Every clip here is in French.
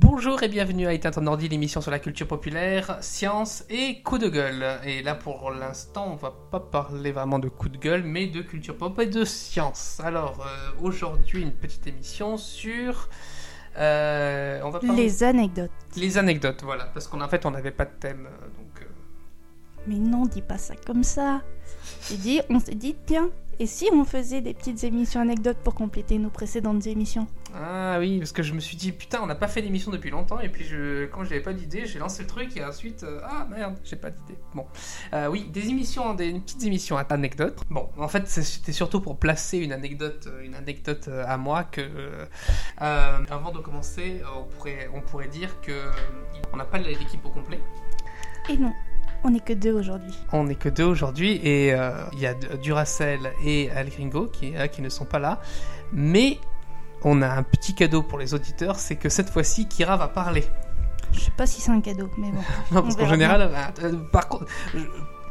Bonjour et bienvenue à Éteinte en ordi, l'émission sur la culture populaire, science et coup de gueule. Et là pour l'instant on va pas parler vraiment de coup de gueule mais de culture pop et de science. Alors euh, aujourd'hui une petite émission sur... euh, on va parler- Les anecdotes. Les anecdotes, voilà, parce qu'en fait on n'avait pas de thème. euh, donc, euh, Mais non, dis pas ça comme ça. Dit, on s'est dit, tiens, et si on faisait des petites émissions anecdotes pour compléter nos précédentes émissions? Ah oui, parce que je me suis dit, putain, on n'a pas fait d'émission depuis longtemps, et puis je, quand j'avais pas d'idée, j'ai lancé le truc, et ensuite, euh, ah merde, j'ai pas d'idée. Bon, Euh, oui, des émissions, des petites émissions à anecdotes. Bon, en fait, c'était surtout pour placer une anecdote, euh, une anecdote à moi que, euh, avant de commencer, on pourrait, on pourrait dire que on n'a pas l'équipe au complet. Et non, on n'est que deux aujourd'hui. On n'est que deux aujourd'hui et il y a Duracell et Al Gringo qui, qui ne sont pas là. Mais on a un petit cadeau pour les auditeurs, c'est que cette fois-ci Kira va parler. Je sais pas si c'est un cadeau, mais bon. Non, parce qu'en général, elle a- euh, par contre, je-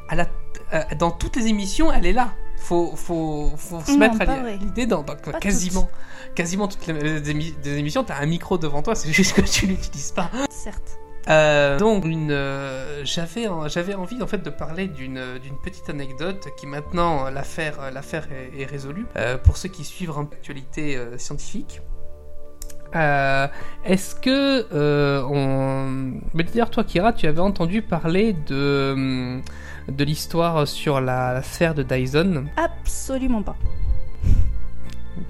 elle a- euh, dans toutes les émissions, elle est là. Faut, faut, faut se Non, mettre à l'idée dans, dans- Pas quasiment, quasiment toutes les, émissions. T'as un micro devant toi, c'est juste que tu l'utilises pas. Certes. Euh, donc une, euh, j'avais en- j'avais envie en fait de parler d'une d'une petite anecdote qui maintenant l'affaire l'affaire est, est résolue Euh, pour ceux qui suivent l'actualité euh, scientifique. Euh, Est-ce que euh, on, mais d'ailleurs toi Kira, tu avais entendu parler de de l'histoire sur la, la sphère de Dyson? Absolument pas.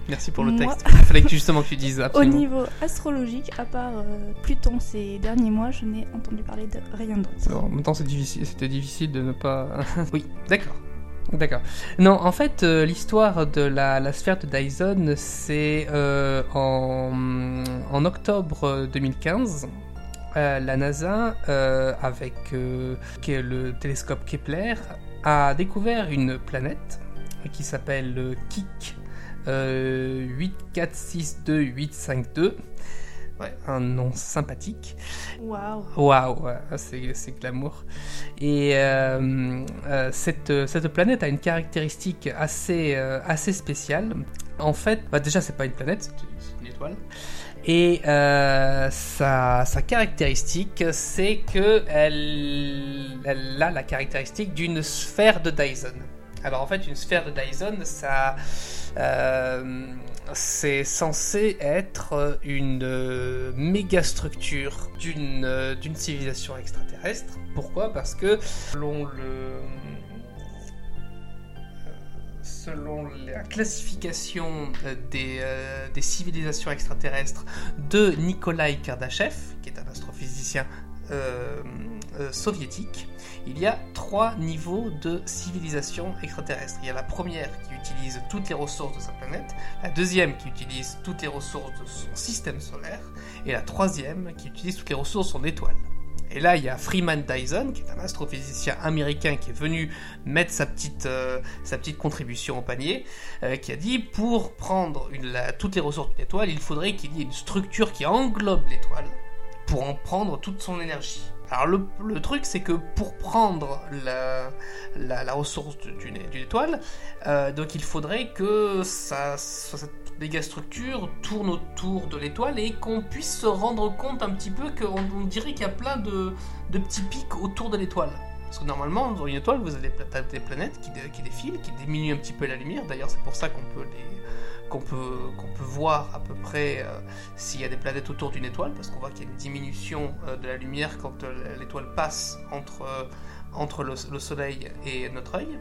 Merci pour le Moi- texte. Il fallait que justement que tu dises Au absolument. niveau astrologique, à part euh, Pluton ces derniers mois, je n'ai entendu parler de rien d'autre. En même temps, difficile, c'était difficile de ne pas. oui, d'accord. D'accord. Non, en fait, euh, l'histoire de la, la sphère de Dyson, c'est euh, en, en octobre 2015. euh, la NASA, avec le télescope Kepler, a découvert une planète qui s'appelle euh, Kik 8462852. Ouais, un nom sympathique. Waouh. Waouh, ouais, c'est, c'est glamour. Et euh, euh, cette, cette planète a une caractéristique assez, euh, assez spéciale. En fait, bah déjà, c'est pas une planète, c'est une, étoile. Et euh, sa, sa caractéristique, c'est que elle, elle a la caractéristique d'une sphère de Dyson. Alors en fait, une sphère de Dyson, ça, euh, c'est censé être une euh, méga structure d'une euh, d'une civilisation extraterrestre. Pourquoi? Parce que selon le selon la classification euh, des, euh, des civilisations extraterrestres de Nikolai Kardashev, qui est un astrophysicien euh, euh, soviétique, il y a trois niveaux de civilisation extraterrestre. Il y a la première qui utilise toutes les ressources de sa planète, la deuxième qui utilise toutes les ressources de son système solaire, et la troisième qui utilise toutes les ressources de son étoile. Et là, il y a Freeman Dyson, qui est un astrophysicien américain qui est venu mettre sa petite, euh, sa petite contribution au panier, euh, qui a dit pour prendre toutes les ressources d'une étoile, il faudrait qu'il y ait une structure qui englobe l'étoile pour en prendre toute son énergie. Alors le, le truc, c'est que pour prendre la, la, ressource d'une étoile, euh, donc il faudrait que ça, ça- cette méga structure tourne autour de l'étoile et qu'on puisse se rendre compte un petit peu qu'on on dirait qu'il y a plein de, de petits pics autour de l'étoile. Parce que normalement, dans une étoile, vous avez des, pla- des planètes qui, qui défilent, qui diminuent un petit peu la lumière. D'ailleurs, c'est pour ça qu'on peut les qu'on peut, qu'on peut voir à peu près euh, s'il y a des planètes autour d'une étoile, parce qu'on voit qu'il y a une diminution euh, de la lumière quand euh, l'étoile passe entre, entre le, le Soleil et notre œil.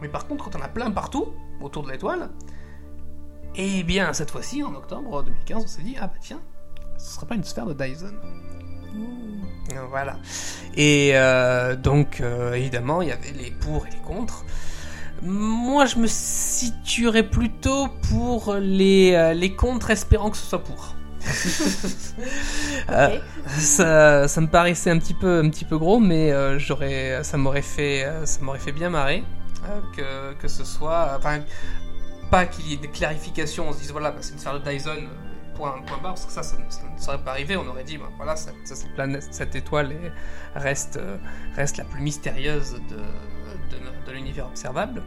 Mais par contre, quand on a plein partout autour de l'étoile, eh bien, cette fois-ci, en octobre 2015, on s'est dit, ah bah tiens, ce serait pas une sphère de Dyson voilà. Et donc, évidemment, il y avait les pour et les contre. Moi, je me situerais plutôt pour les, euh, les contre, espérant que ce soit pour. Euh, ça, ça me paraissait un petit peu, un petit peu gros, mais euh, j'aurais, ça m'aurait fait, ça m'aurait fait bien marrer euh, que, que ce soit, enfin, pas qu'il y ait des clarifications, on se dise voilà, bah, c'est une sphère de Dyson, point, point barre, parce que ça, ne- serait pas arrivé. On aurait dit bah, voilà, cette, planète, cette étoile est- reste, euh, reste la plus mystérieuse de, de, l'univers observable.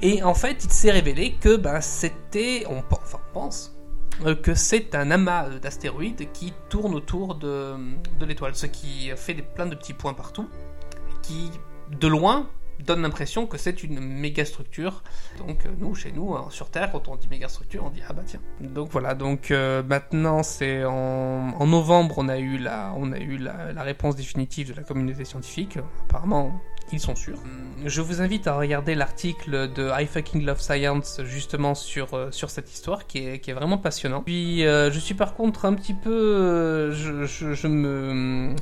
Et en fait, il s'est révélé que ben, c'était, on, enfin, on pense, euh, que c'est un amas euh, d'astéroïdes qui tourne autour de, de l'étoile, ce qui fait des, plein de petits points partout, qui de loin donne l'impression que c'est une méga structure. Donc euh, nous, chez nous, hein, sur Terre, quand on dit méga structure, on dit ah bah tiens. Donc voilà, donc euh, maintenant c'est en, en novembre, on a eu la, on a eu la, réponse définitive de la communauté scientifique. Apparemment, ils sont sûrs. Je vous invite à regarder l'article de I Love Science justement sur, euh, sur cette histoire qui est, qui est vraiment passionnant. Puis euh, je suis par contre un petit peu... euh, je, je, je me...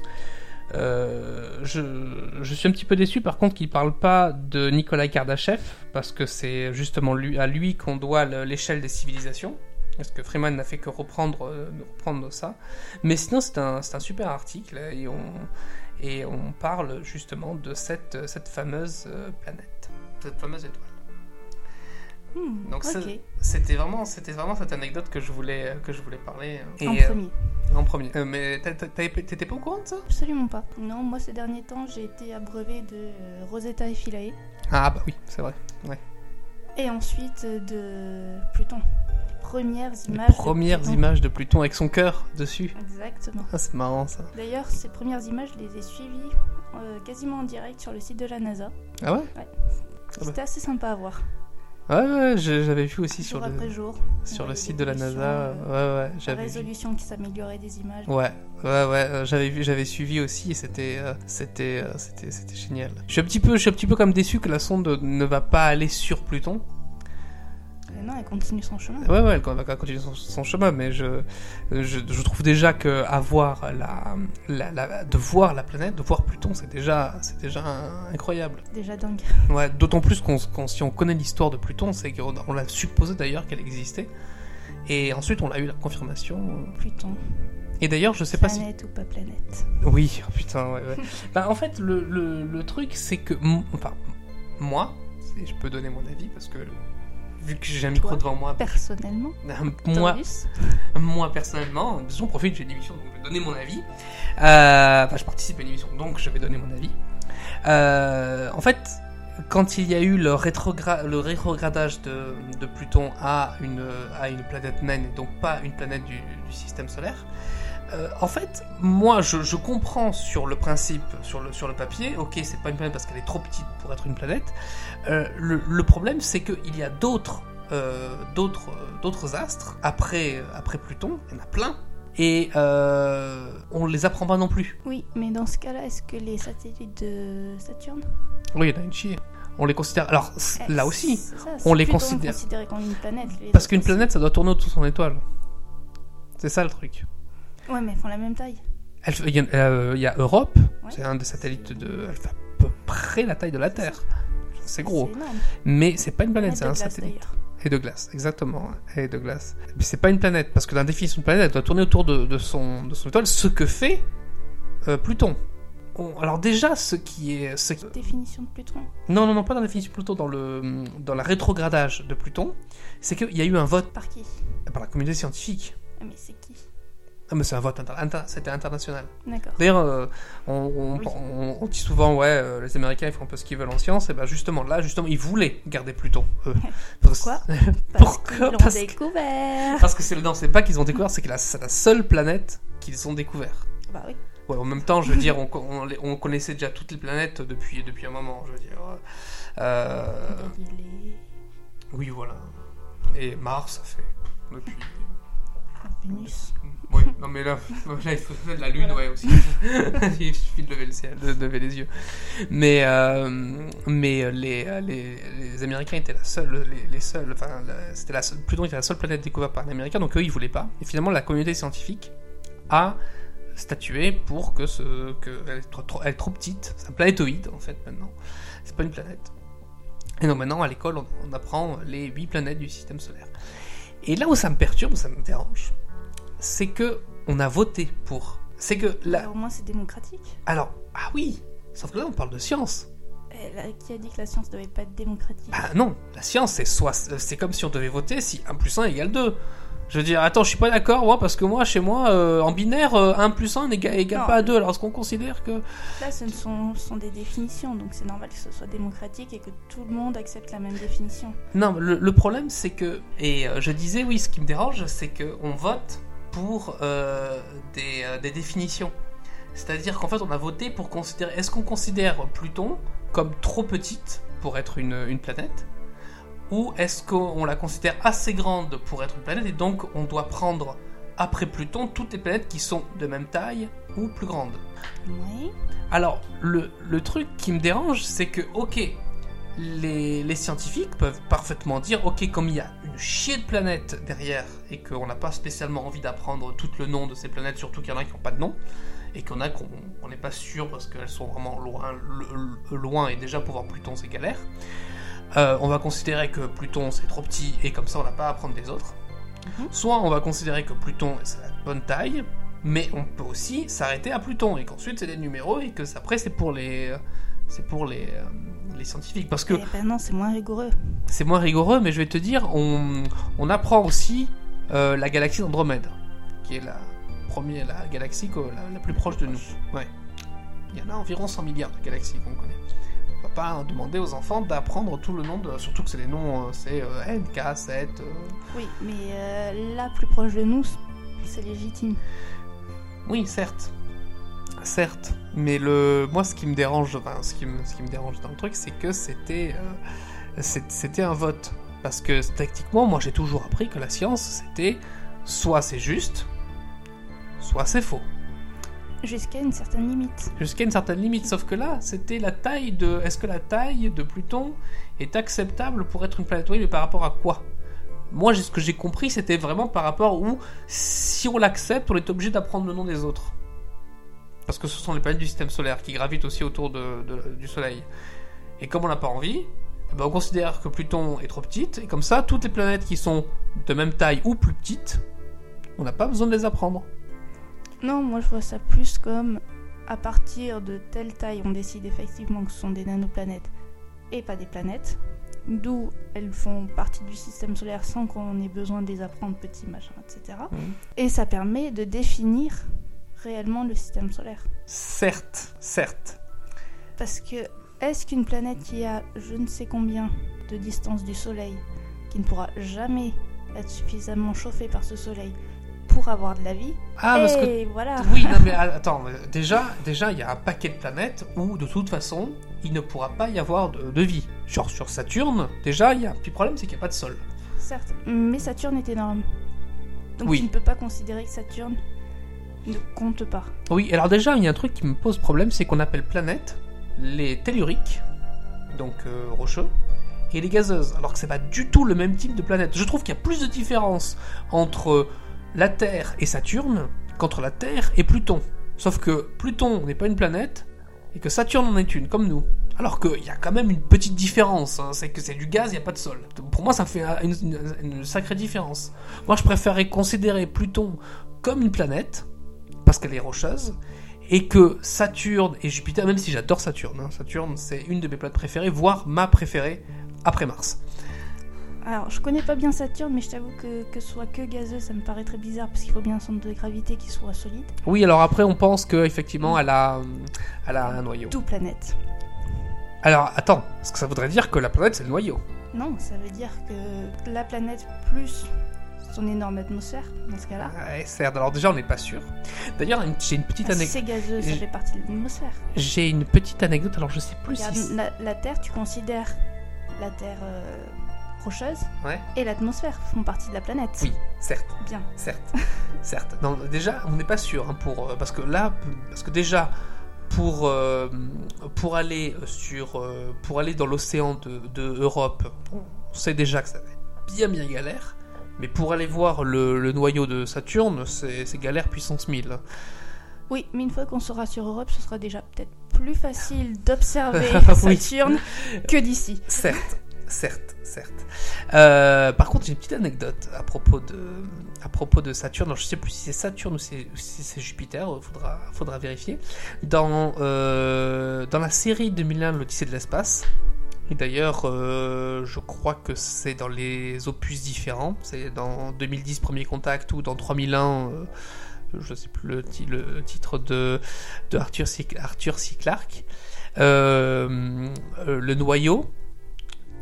euh, je, suis un petit peu déçu par contre qu'il parle pas de Nikolai Kardashev parce que c'est justement à lui qu'on doit le- l'échelle des civilisations. Parce que Freeman n'a fait que reprendre, euh, ça. Mais sinon, c'est un, super article et on, et on parle justement de cette, cette fameuse euh, planète, cette fameuse étoile. Hmm, Donc. C'était vraiment, c'était vraiment cette anecdote que je voulais, que je voulais parler. euh, En et, euh, premier. en premier. Euh, mais t'étais pas au courant de ça? Absolument pas. Non, moi ces derniers temps, j'ai été abreuvé de Rosetta et Philae. Ah bah oui, c'est vrai. Et ensuite de Pluton. Les premières images. de premières Pluton. images de Pluton avec son cœur dessus. Exactement. Ah, c'est marrant ça. D'ailleurs, ces premières images, je les ai suivies euh, quasiment en direct sur le site de la NASA. Ah ouais? C'était assez sympa à voir. Ouais, ouais, j'avais vu aussi sur jour le, après jour. sur le site de la NASA. euh, Ouais, ouais, La j'avais vu. résolution qui s'améliorait des images. Ouais, ouais, ouais, euh, j'avais vu, j'avais suivi aussi, et c'était, euh, c'était, euh, c'était, c'était génial. Je suis un petit peu, je suis un petit peu comme déçu que la sonde ne va pas aller sur Pluton. Mais non, elle continue son chemin. Ouais, ouais, elle va continuer son, son chemin, mais je, je, je trouve déjà que avoir la, la, la- de voir la planète, de voir Pluton, c'est déjà, c'est déjà incroyable. Déjà dingue. Ouais, d'autant plus qu'on, qu'on- si on connaît l'histoire de Pluton, c'est qu'on on l'a supposé d'ailleurs qu'elle existait. Et ensuite, on a eu la confirmation. Pluton. Et d'ailleurs, je sais pas si Planète ou pas planète. Oui, oh putain, ouais, ouais. bah, en fait, le, le, le truc, c'est que. Enfin, moi, je peux donner mon avis, parce que vu que j'ai un micro devant moi, Personnellement. moi, moi personnellement, j'en profite, j'ai une émission, donc je vais donner mon avis. Euh, Enfin, je participe à une émission, donc je vais donner mon avis. Euh, en fait, quand il y a eu le, rétrogra- le rétrogradage de, de Pluton à une, à une planète naine, et donc pas une planète du, du système solaire, euh, en fait, moi, je, je comprends sur le principe, sur le, sur le papier, ok, c'est pas une planète parce qu'elle est trop petite pour être une planète. Euh, le, le problème, c'est qu'il y a d'autres euh, d'autres euh, astres après, euh, après Pluton, il y en a plein, et euh, on les apprend pas non plus. Oui, mais dans ce cas-là, est-ce que les satellites de Saturne? Oui, il y en a une chier. On les considère. Alors, Eh, là aussi, ça, on les considère- comme une planète. les parce qu'une planète, ça doit tourner autour de son étoile. C'est ça le truc. Ouais, mais elles font la même taille. Il y, a- il y a Europe, Ouais. c'est un des satellites de. Elle fait à peu près la taille de la Terre. C'est gros. Mais c'est pas une planète, Planète c'est un glace, satellite. Et de glace, exactement. Et de glace. Mais c'est pas une planète, parce que la définition de planète, elle doit tourner autour de, de son, de son étoile, ce que fait euh, Pluton. On- alors déjà, ce qui est... Ce qui- Définition de Pluton. Non, non, non, pas dans la définition de Pluton, dans, le, dans la rétrogradage de Pluton, c'est qu'il y a eu un vote Par qui? Par la communauté scientifique. Ah, mais c'est Ah, mais c'est un vote inter- inter- c'était international. D'ailleurs, euh, on, on- Oui. on- on dit souvent, ouais, euh, les Américains ils font un peu ce qu'ils veulent en science, et ben justement, là, justement, ils voulaient garder Pluton. eux. Pourquoi Parce qu'ils l'ont découvert. Parce que c'est le non, c'est pas qu'ils ont découvert, c'est que c'est la seule planète qu'ils ont découvert. Bah oui. Ouais, en même temps, je veux dire, on, connaissait déjà toutes les planètes depuis, depuis un moment, je veux dire. Euh, Galilée, oui, voilà. Et Mars, ça fait depuis. Vénus. Oui, non mais là, là il faut la lune, Voilà. ouais aussi. il suffit de lever le ciel, de lever les yeux. Mais, euh, mais les, les, les Américains étaient la seule, les, les seuls, enfin, c'était la seule, Pluton était la seule planète découverte par les Américains, donc eux ils voulaient pas. Et finalement, la communauté scientifique a statué pour que ce, que elle est trop, trop- elle est trop petite. C'est un planétoïde en fait maintenant. C'est pas une planète. Et donc maintenant à l'école on, on apprend les huit planètes du système solaire. Et là où ça me perturbe, où ça me dérange, c'est que on a voté pour. C'est que là, Alors, au moins, c'est démocratique. alors ah oui, sauf que là on parle de science. Eh, là, qui a dit que la science devait pas être démocratique? Bah non, la science c'est soit c'est comme si on devait voter si 1 plus 1 égale 2. Je veux dire, attends, je suis pas d'accord, moi, parce que moi, chez moi, euh, en binaire, euh, 1 plus 1 n'égale pas à 2. Alors, est-ce qu'on considère que. Là, ce ne sont, ce sont des définitions, donc c'est normal que ce soit démocratique et que tout le monde accepte la même définition. Non, le, le problème, c'est que. Et euh, je disais, oui, ce qui me dérange, c'est qu'on vote pour euh, des, euh, des définitions. C'est-à-dire qu'en fait, on a voté pour considérer. Est-ce qu'on considère Pluton comme trop petite pour être une, une planète Ou est-ce qu'on la considère assez grande pour être une planète et donc on doit prendre après Pluton toutes les planètes qui sont de même taille ou plus grandes? Oui. alors, le, le truc qui me dérange, c'est que, ok, les, les scientifiques peuvent parfaitement dire, ok, comme il y a une chier de planètes derrière, et qu'on n'a pas spécialement envie d'apprendre tout le nom de ces planètes, surtout qu'il y en a qui n'ont pas de nom, et qu'il y en a qu'on on n'est pas sûr parce qu'elles sont vraiment loin, et déjà pour voir Pluton, c'est galère. Euh, on va considérer que Pluton c'est trop petit et comme ça on n'a pas à apprendre des autres. Mhm. Soit on va considérer que Pluton c'est la bonne taille, mais on peut aussi s'arrêter à Pluton et qu'ensuite c'est des numéros et que ça- après c'est pour les c'est pour les, euh, les scientifiques parce que Eh ben non, c'est moins rigoureux. c'est moins rigoureux mais je vais te dire on, on apprend aussi euh, la galaxie d'Andromède qui est la première la galaxie la, la plus proche de nous ouais il y en a environ 100 milliards de galaxies qu'on connaît on va pas demander aux enfants d'apprendre tout le nom de surtout que c'est des noms euh, c'est euh, N K 7 euh, Oui, mais là, plus proche de nous, c'est légitime. Oui, certes. Certes. Mais le, moi, ce qui me dérange, enfin, ce qui me, ce qui me dérange dans le truc, c'est que c'était, euh, c'était un vote. Parce que tactiquement, moi, j'ai toujours appris que la science, c'était soit c'est juste, soit c'est faux. Jusqu'à une certaine limite. Jusqu'à une certaine limite. Sauf que là, c'était la taille de. Est-ce que la taille de Pluton est acceptable pour être une planète Oui, mais par rapport à quoi? Moi, ce que j'ai compris, c'était vraiment par rapport où, si on l'accepte, on est obligé d'apprendre le nom des autres. Parce que ce sont les planètes du système solaire qui gravitent aussi autour de- de- du Soleil. Et comme on n'a pas envie, eh ben, on considère que Pluton est trop petite, et comme ça, toutes les planètes qui sont de même taille ou plus petites, on n'a pas besoin de les apprendre. Non, moi je vois ça plus comme à partir de telle taille, on décide effectivement que ce sont des nanoplanètes et pas des planètes. D'où elles font partie du système solaire sans qu'on ait besoin de les apprendre petits machins, etc. Mhm. Et ça permet de définir réellement le système solaire. Certes, certes. Parce que est-ce qu'une planète qui a je ne sais combien de distance du Soleil, qui ne pourra jamais être suffisamment chauffée par ce Soleil pour avoir de la vie, Ah, parce que et voilà. Oui, non, mais attends, déjà, déjà, il y a un paquet de planètes où, de toute façon, il ne pourra pas y avoir de, de vie. Genre sur Saturne, déjà, il y a un petit problème, c'est qu'il n'y a pas de sol. Certes, mais Saturne est énorme. Donc Oui. tu ne peux pas considérer que Saturne ne compte pas. Oui, alors déjà, il y a un truc qui me pose problème, c'est qu'on appelle planètes les telluriques, donc euh, rocheux, et les gazeuses, alors que c'est pas du tout le même type de planète. Je trouve qu'il y a plus de différence entre la Terre et Saturne qu'entre la Terre et Pluton. Sauf que Pluton n'est pas une planète et que Saturne en est une, comme nous. Alors qu'il y a quand même une petite différence, hein, c'est que c'est du gaz, il n'y a pas de sol. Pour moi, ça fait une, une- une sacrée différence. Moi, je préférerais considérer Pluton comme une planète, parce qu'elle est rocheuse, et que Saturne et Jupiter, même si j'adore Saturne, hein, Saturne c'est une de mes planètes préférées, voire ma préférée après Mars. Alors, je connais pas bien Saturne, mais je t'avoue que que ce soit que gazeux, ça me paraît très bizarre parce qu'il faut bien un centre de gravité qui soit solide. Oui, alors après on pense qu'effectivement elle a, euh, elle a un noyau. Tout planète. Alors attends, parce que ça voudrait dire que la planète c'est le noyau. Non, ça veut dire que la planète plus son énorme atmosphère, dans ce cas-là. Ouais, certes, alors déjà on n'est pas sûr. D'ailleurs j'ai une petite Ah, anecdote. c'est gazeux, ça fait partie de l'atmosphère. J'ai une petite anecdote, alors je sais plus Regarde, si. la, la Terre, tu considères la Terre euh, rocheuse Ouais. et l'atmosphère font partie de la planète. Oui, certes. Bien. Certes, certes. Non, déjà, on n'est pas sûr hein, pour euh, parce que là, parce que déjà pour euh, pour aller sur euh, pour aller dans l'océan de, de Europe, on sait déjà que ça va être bien bien galère. Mais pour aller voir le, le noyau de Saturne, c'est galère puissance 1000. hein. Oui, mais une fois qu'on sera sur Europe, ce sera déjà peut-être plus facile d'observer Oui. Saturne que d'ici. Certes, certes, certes. Euh, par contre, j'ai une petite anecdote à propos de, à propos de Saturne. Alors, je sais plus si c'est Saturne ou si c'est Jupiter. Il faudra, faudra vérifier. Dans, euh, dans la série 2001, l'Odyssée de l'espace, Et d'ailleurs, euh, je crois que c'est dans les opus différents. C'est dans 2010 Premier Contact ou dans 3001, euh, je sais plus le, ti- le titre de, de Arthur, C. Arthur C. Clarke. Euh, euh, le noyau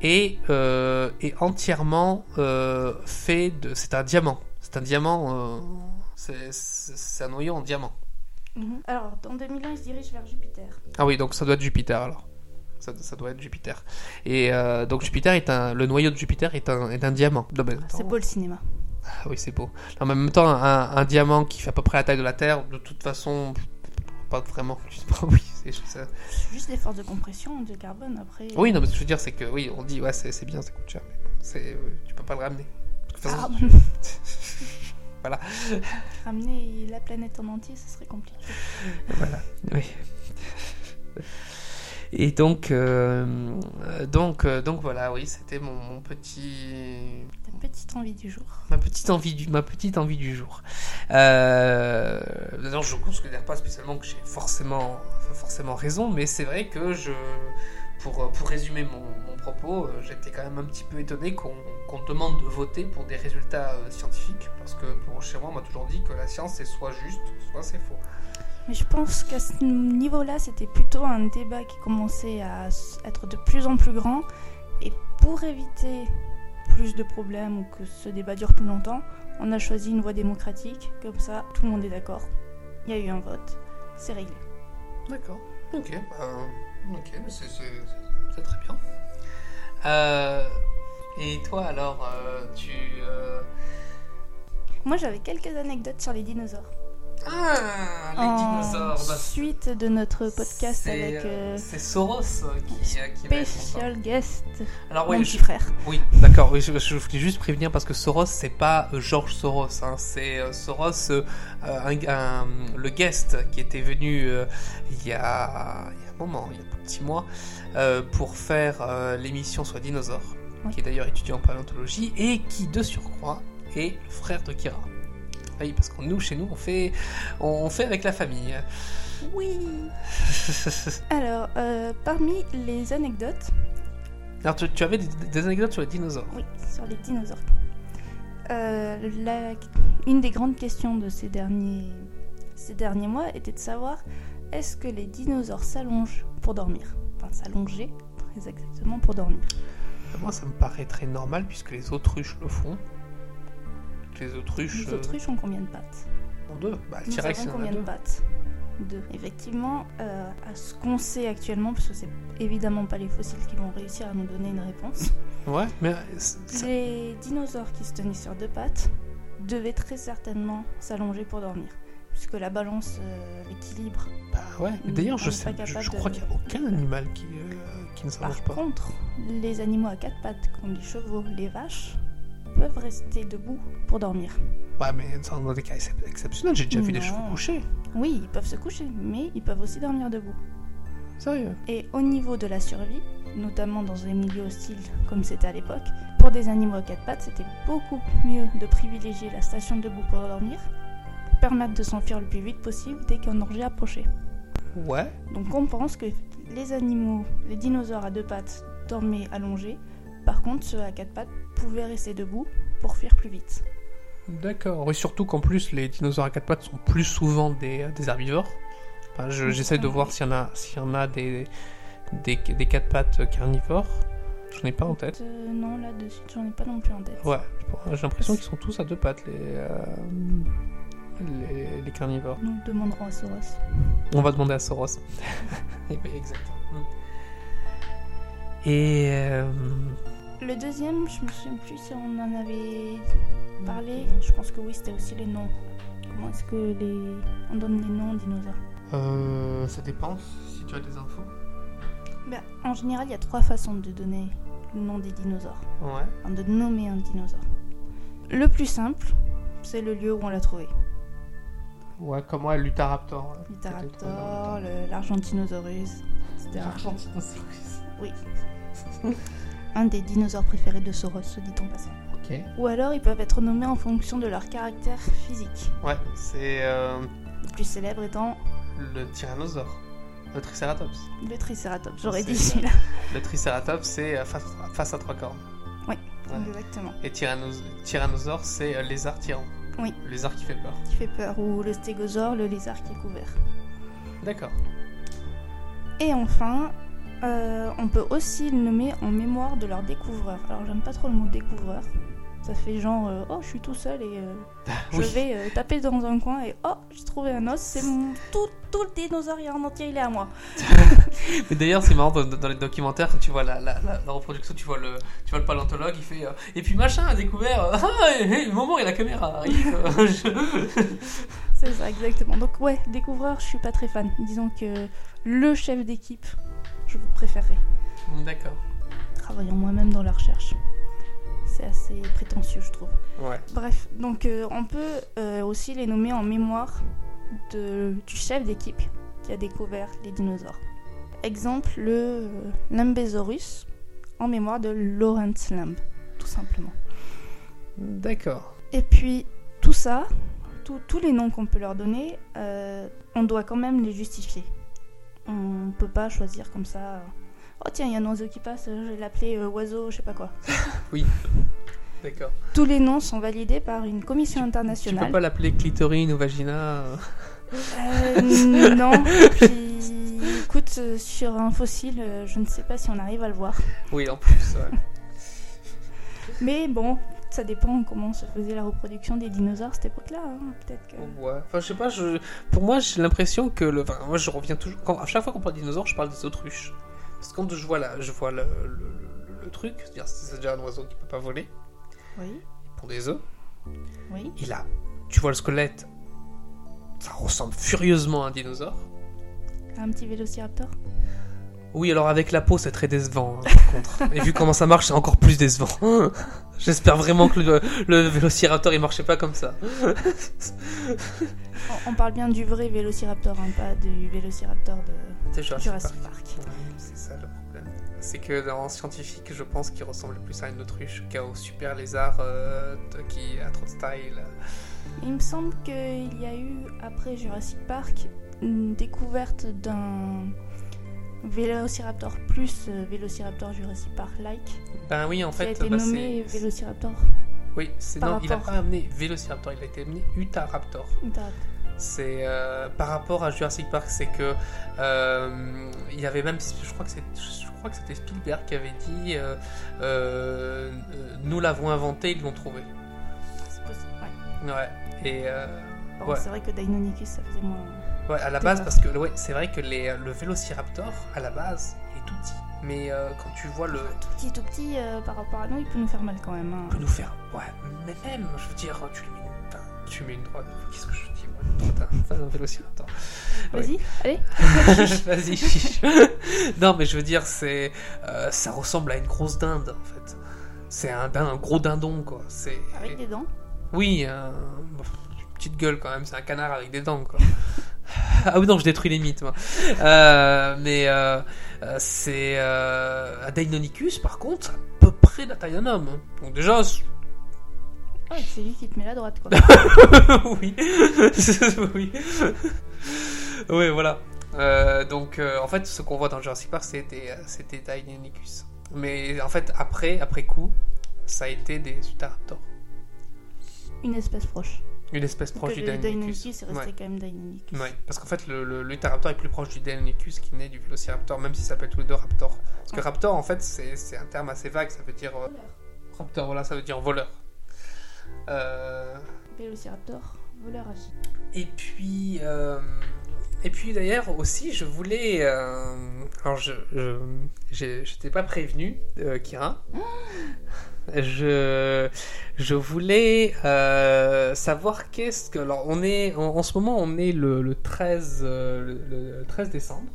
est, est entièrement fait de. C'est un diamant. C'est un diamant. c'est- un noyau en diamant. Mhm. Alors, dans 2001, il se dirige vers Jupiter. Ah oui, donc ça doit être Jupiter alors. Ça, ça doit être Jupiter. Et euh, donc Jupiter est un, le noyau de Jupiter est un, est un diamant. C'est beau le cinéma. Ah oui, c'est beau. En même temps, un, un diamant qui fait à peu près la taille de la Terre, de toute façon, pas vraiment. Oui, c'est juste des forces de compression de carbone après. Oui, non, mais ce que je veux dire, c'est que oui, on dit ouais, c'est bien, ça coûte cher, mais bon, c'est, euh, tu peux pas le ramener. Ah, Voilà. Ramener la planète en entier, ce serait compliqué. Voilà, oui. Et donc, euh, donc, euh, donc voilà, oui, c'était mon, mon petit, Ta petite envie du jour. ma petite envie du, ma petite envie du jour. Euh, D'ailleurs, je ne considère pas spécialement que j'ai forcément, forcément raison, mais c'est vrai que je, pour, pour résumer mon, mon propos, euh, j'étais quand même un petit peu étonné qu'on qu'on demande de voter pour des résultats scientifiques, parce que pour chez moi, on m'a toujours dit que la science c'est soit juste, soit c'est faux. Mais je pense qu'à ce niveau-là, c'était plutôt un débat qui commençait à être de plus en plus grand. Et pour éviter plus de problèmes ou que ce débat dure plus longtemps, on a choisi une voie démocratique. Comme ça, tout le monde est d'accord. Il y a eu un vote. C'est réglé. D'accord. Ok. bah, ok, c'est très bien. Euh, et toi alors, euh, tu. euh, Moi, j'avais quelques anecdotes sur les dinosaures. Ah, les en dinosaures. bah, suite de notre podcast avec euh, euh, c'est Soros qui, euh, qui va être content. Special Guest, Alors mon oui, petit je- frère. oui, d'accord. Oui, je, je voulais juste prévenir parce que Soros, c'est pas euh, George Soros, hein, c'est euh, Soros, euh, un- un- le guest qui était venu euh, il y a, il y a un moment, il y a un petit mois, euh, pour faire euh, l'émission sur les dinosaures, Oui. qui est d'ailleurs étudiant en paléontologie et qui, de surcroît, est le frère de Kira. Oui, parce que nous, chez nous, on fait, on fait avec la famille. Oui. Alors, euh, parmi les anecdotes, Alors, tu, tu avais des, des anecdotes sur les dinosaures. oui, sur les dinosaures. Euh, la- une des grandes questions de ces derniers, ces derniers mois était de savoir est-ce que les dinosaures s'allongent pour dormir? Enfin, s'allonger, très exactement, pour dormir. Moi, ça me paraît très normal puisque les autruches le font. Les autruches. Les euh, autruches ont combien de pattes en deux. Bah, T-Rex, il y en a combien de pattes Deux. Effectivement, euh, à ce qu'on sait actuellement, parce que c'est évidemment pas les fossiles qui vont réussir à nous donner une réponse, Ouais, mais euh, les dinosaures qui se tenaient sur deux pattes devaient très certainement s'allonger pour dormir, puisque la balance, euh, l'équilibre. bah ouais. D'ailleurs, je sais, je, je crois de- qu'il n'y a aucun animal qui, euh, qui ne s'allonge Par pas. contre, les animaux à quatre pattes, comme les chevaux, les vaches, peuvent rester debout pour dormir. Ouais, mais dans des cas excep- exceptionnels, j'ai déjà vu des chevaux couchés. Oui, ils peuvent se coucher, mais ils peuvent aussi dormir debout. Sérieux? Et au niveau de la survie, notamment dans des milieux hostiles comme c'était à l'époque, pour des animaux à quatre pattes, c'était beaucoup mieux de privilégier la station debout pour dormir, pour permettre de s'enfuir le plus vite possible dès qu'un danger approchait. Ouais. Donc on pense que les animaux, les dinosaures à deux pattes dormaient allongés, par contre ceux à quatre pattes pouvaient rester debout pour fuir plus vite. D'accord. Oui, surtout qu'en plus, les dinosaures à quatre pattes sont plus souvent des, des herbivores. Enfin, je- J'essaie de voir s'il y en a, s'il y en a des, des, des quatre pattes carnivores. Je n'ai pas en tête. Euh, non, là-dessus, j'en ai pas non plus en tête. Ouais, j'ai l'impression qu'ils sont tous à deux pattes, les, euh, les, les carnivores. Nous demanderons à Soros. On va demander à Soros. Eh ben, Exactement. Et euh, Le deuxième, je me souviens plus si on en avait parlé. Je pense que oui, c'était aussi les noms. Comment est-ce que les... on donne les noms aux dinosaures? Euh, ça dépend si tu as des infos. Ben, En général, il y a trois façons de donner le nom des dinosaures. Ouais. Enfin, de nommer un dinosaure. Le plus simple, c'est le lieu où on l'a trouvé. Ouais, comme moi, Lutaraptor. ouais. L'Itaraptor, le- l'Argentinosaurus, etc. Argentinosaurus. Oui. Un des dinosaures préférés de Soros, se dit en passant. Ou alors, ils peuvent être nommés en fonction de leur caractère physique. Ouais, c'est euh, Le plus célèbre étant le tyrannosaure. Le Triceratops. Le Triceratops, j'aurais dit celui-là. Le Triceratops, c'est euh, face, face à trois cornes. Ouais. Exactement. Et Tyrannos- Tyrannosaure, c'est euh, lézard tyran. Oui. Le lézard qui fait peur. Qui fait peur. Ou le stégosaure, le lézard qui est couvert. D'accord. Et enfin, euh, on peut aussi le nommer en mémoire de leur découvreur. Alors j'aime pas trop le mot découvreur. Ça fait genre, euh, oh, je suis tout seul et euh, je Oui. vais taper dans un coin et oh, j'ai trouvé un os, c'est mon tout, tout le dinosaure en entier, il est à moi. Mais d'ailleurs, c'est marrant dans, dans les documentaires quand tu vois la, la, la- la reproduction, tu vois le, tu vois le paléontologue, il fait et puis machin a découvert ah et, et, le moment où la caméra arrive. je- C'est ça, exactement. Donc ouais, découvreur, je suis pas très fan. Disons que le chef d'équipe, je vous préférerais. D'accord. Travaillant moi-même dans la recherche. C'est assez prétentieux, je trouve. Ouais. Bref, donc euh, on peut euh, aussi les nommer en mémoire de, du chef d'équipe qui a découvert les dinosaures. Exemple, le euh, Lambesaurus, en mémoire de Lawrence Lamb, tout simplement. D'accord. Et puis, tout ça, tous- tous les noms qu'on peut leur donner, euh, on doit quand même les justifier. On peut pas choisir comme ça. euh, Oh tiens, il y a un oiseau qui passe, je vais l'appeler euh, oiseau, je sais pas quoi. D'accord. Tous les noms sont validés par une commission Tu peux internationale. pas l'appeler clitorine ou vagina euh, Euh, non. Puis, écoute, euh, sur un fossile, euh, je ne sais pas si on arrive à le voir. Oui, en plus. ouais. Mais bon, ça dépend comment se faisait la reproduction des dinosaures à cette époque-là. hein. Peut-être que. Ouais. Enfin, je sais pas. Je... Pour moi, j'ai l'impression que le. Enfin, moi, je reviens toujours. Quand... À chaque fois qu'on parle de dinosaures, je parle des autruches. Parce que quand je vois la, je vois le, le, le- le truc, c'est-à-dire c'est déjà un oiseau qui peut pas voler, Oui, pour des œufs. oui. Il a, tu vois le squelette, ça ressemble furieusement à un dinosaure. Un petit vélociraptor. Oui, alors avec la peau, c'est très décevant, hein, par contre. Et vu comment ça marche, c'est encore plus décevant. J'espère vraiment que le, le vélociraptor, il marchait pas comme ça. On, on parle bien du vrai vélociraptor, hein, pas du vélociraptor de Jurassic Park. Ouais, c'est ça le problème. C'est que dans scientifique, je pense qu'il ressemble plus à une autruche qu'au super lézard euh, de- qui a trop de style. Il me semble qu'il y a eu, après Jurassic Park, une découverte d'un Vélociraptor plus euh, Vélociraptor Jurassic Park-like, Ben oui, en qui a fait, été bah, nommé Vélociraptor. Oui, c'est non, il a rapport. pas amené Vélociraptor, il a été amené Utahraptor. C'est euh, par rapport à Jurassic Park, c'est que euh, il y avait même, je crois que c'est, je crois que c'était Spielberg qui avait dit, euh, nous l'avons inventé, ils l'ont trouvé. C'est possible, ouais. Ouais. Et Bon, Ouais. C'est vrai que Deinonychus, ça faisait moins. Ouais, à la base, parce que ouais, c'est vrai que les, le Vélociraptor, à la base, il est tout petit. Mais euh, quand tu vois le, Tout petit, tout petit, euh, par rapport à nous, il peut nous faire mal quand même. hein. peut nous faire, ouais, mais même, je veux dire, tu lui mets une, enfin, tu mets une droite, qu'est-ce que je dis, moi, une droite, hein, enfin, un Vélociraptor. Vas-y, allez. Vas-y, chiche. non, mais je veux dire, c'est, euh, ça ressemble à une grosse dinde en fait. C'est un, gros dindon quoi. C'est, Avec des dents. oui, un- petite gueule quand même. C'est un canard avec des dents quoi. ah oui non, je détruis les mythes moi. Euh, mais euh, euh, c'est euh, un Deinonychus par contre, à peu près la taille d'un homme. hein. Donc déjà, c'est- Ouais, c'est lui qui te met la droite, quoi. oui. oui. oui, voilà. Euh, donc, euh, en fait, ce qu'on voit dans Jurassic Park, c'était, c'était Deinonychus. Mais en fait, après, après coup, ça a été des Utahraptors. Une espèce proche. Une espèce proche du le Deinonychus. Deinonychus est resté Ouais. quand même Deinonychus. Ouais, parce qu'en fait, le, le, l'Utahraptor est plus proche du Deinonychus qu'il n'est du Vélociraptor, même s'il s'appelle tous les deux Raptor. Parce que. Raptor, en fait, c'est, c'est un terme assez vague, ça veut dire. euh, raptor, voilà, ça veut dire voleur. Euh, Vélociraptor, voleur vie. Et puis, euh, et puis d'ailleurs aussi, je voulais. alors, je, j'étais pas prévenu, Kira. Je, je voulais euh, savoir qu'est-ce que. Alors, on est en, en ce moment, on est le, le 13, euh, le, le 13 décembre,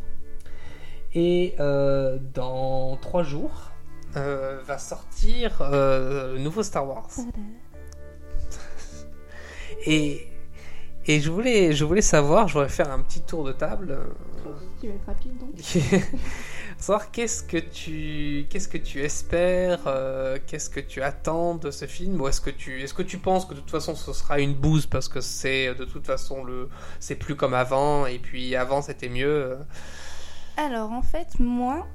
et euh, dans trois jours euh, va sortir le nouveau Star Wars. Et, et je, voulais, je voulais savoir, je voudrais faire un petit tour de table, euh, Qui va être rapide donc. savoir qu'est-ce que tu, qu'est-ce que tu espères, euh, qu'est-ce que tu attends de ce film, ou est-ce que tu, est-ce que tu penses que de toute façon ce sera une bouse parce que c'est de toute façon le, c'est plus comme avant, et puis avant c'était mieux. euh. Alors en fait, moi,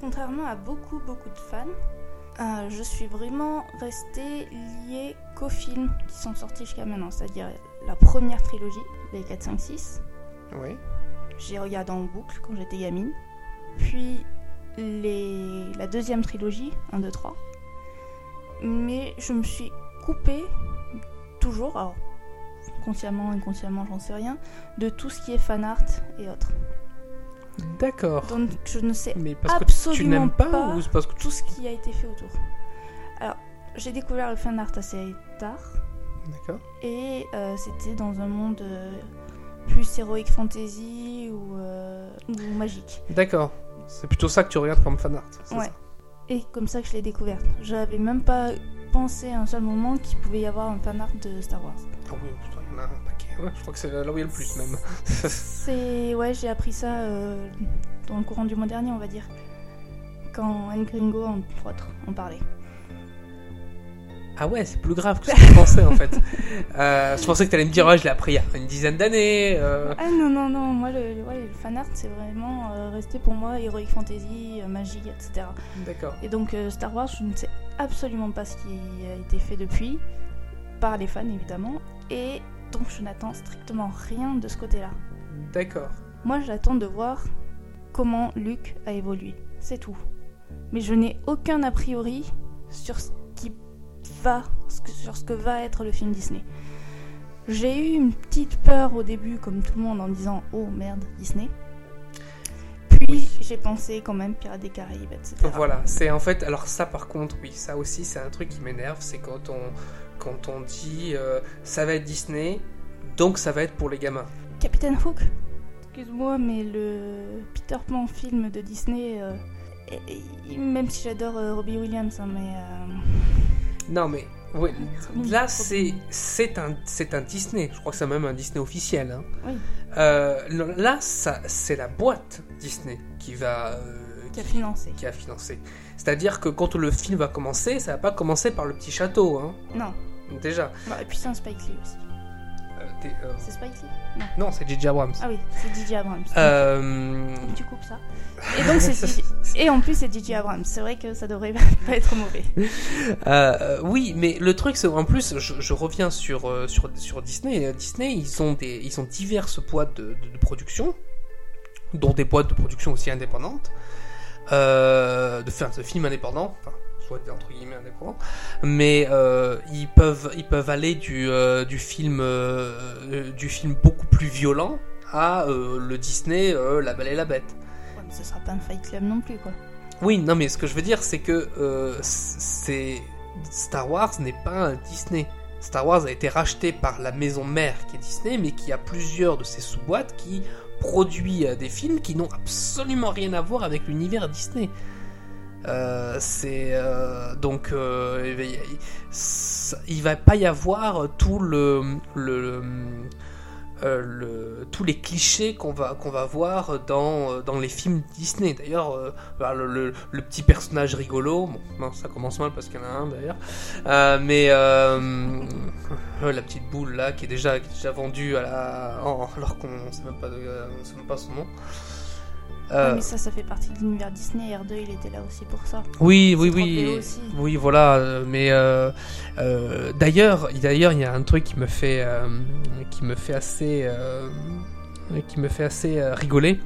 contrairement à beaucoup beaucoup de fans, euh, je suis vraiment restée liée qu'aux films qui sont sortis jusqu'à maintenant, c'est-à-dire la première trilogie, les 4, 5, 6. Oui. J'ai regardé en boucle quand j'étais gamine. Puis les... la deuxième trilogie, 1, 2, 3. Mais je me suis coupée, toujours, alors consciemment, inconsciemment, j'en sais rien, de tout ce qui est fan art et autres. D'accord. Donc je ne sais Mais parce que absolument tu n'aimes pas, pas ou c'est parce que tu... tout ce qui a été fait autour. Alors, j'ai découvert le fan art assez tard. D'accord. Et euh, c'était dans un monde euh, plus héroïque fantasy ou, euh, ou magique. D'accord. C'est plutôt ça que tu regardes comme fan art. Ouais. ça Et comme ça que je l'ai découverte. J'avais même pas pensé à un seul moment qu'il pouvait y avoir un fan art de Star Wars. Ah oui, putain, il y en a un paquet. Ouais, je crois que c'est là où il y a le plus même. C'est ouais, j'ai appris ça euh, dans le courant du mois dernier, on va dire, quand Anne Gringo entre autres en parlait. Ah ouais, c'est plus grave que ce que je pensais en fait. Euh, je pensais que t'allais me dire, ouais, je l'ai appris il y a une dizaine d'années. euh. Ah non non non, moi le, le- ouais, le fan art c'est vraiment euh, resté pour moi héroïque fantasy, euh, magie, etc. D'accord. Et donc Star Wars, je ne sais absolument pas ce qui a été fait depuis, par les fans évidemment, et donc je n'attends strictement rien de ce côté-là. D'accord. Moi j'attends de voir comment Luke a évolué, c'est tout. Mais je n'ai aucun a priori sur va, sur ce que va être le film Disney. J'ai eu une petite peur au début, comme tout le monde, en disant oh merde Disney. Puis Oui. j'ai pensé quand même Pirates des Caraïbes, etc. Voilà, c'est en fait, alors ça par contre, oui, ça aussi c'est un truc qui m'énerve, c'est quand on, quand on dit euh, ça va être Disney, donc ça va être pour les gamins. Captain Hook Excuse-moi, mais le Peter Pan film de Disney, euh, et- et- même si j'adore euh, Robbie Williams, hein, mais. Non mais, oui, Oui, là c'est c'est un, c'est un Disney, je crois que c'est même un Disney officiel. hein. Oui. Euh, là, ça, c'est la boîte Disney qui va... euh, qui a financé. qui a financé. C'est-à-dire que quand le film va commencer, ça va pas commencer par le petit château, hein, Non. déjà. Bah, et puis c'est un Spike Lee aussi. Euh, euh, C'est Spike Lee Non, c'est J.J. Abrams. Ah oui, c'est DJ Abrams. Euh, tu coupes ça. Et donc c'est DJ Et en plus c'est DJ Abrams. C'est vrai que ça devrait pas être mauvais. euh, oui, mais le truc, c'est en plus, je, je reviens sur, euh, sur, sur Disney. Euh, Disney, ils ont, des, ils ont diverses boîtes de, de- de production, dont des boîtes de production aussi indépendantes, euh, de, enfin, de films indépendants, enfin, soit entre guillemets indépendants, mais euh, ils, peuvent, ils peuvent aller du, euh, du, film, euh, du film beaucoup plus violent à le Disney La Belle et la Bête. Ouais, mais ce sera pas un Fight Club non plus quoi. Oui, non, mais ce que je veux dire, c'est que c'est Star Wars n'est pas un Disney. Star Wars a été racheté par la maison mère qui est Disney, mais qui a plusieurs de ses sous-boîtes qui produit des films qui n'ont absolument rien à voir avec l'univers Disney. Euh, c'est euh, donc euh, il va pas y avoir tout le, euh, le- tous les clichés qu'on va qu'on va voir dans dans les films Disney. D'ailleurs, bah, le, petit personnage rigolo, bon, ça commence mal parce qu'il y en a un d'ailleurs, mais la petite boule là qui est déjà déjà vendue à alors qu'on on sait même pas son nom. Euh, Ouais, mais ça, ça fait partie de l'univers Disney. R2 il était là aussi pour ça. oui, oui, oui, aussi. oui, voilà. euh, Mais euh, euh, d'ailleurs, d'ailleurs, il y a un truc qui me fait, euh, qui me fait assez, euh, qui me fait assez rigoler.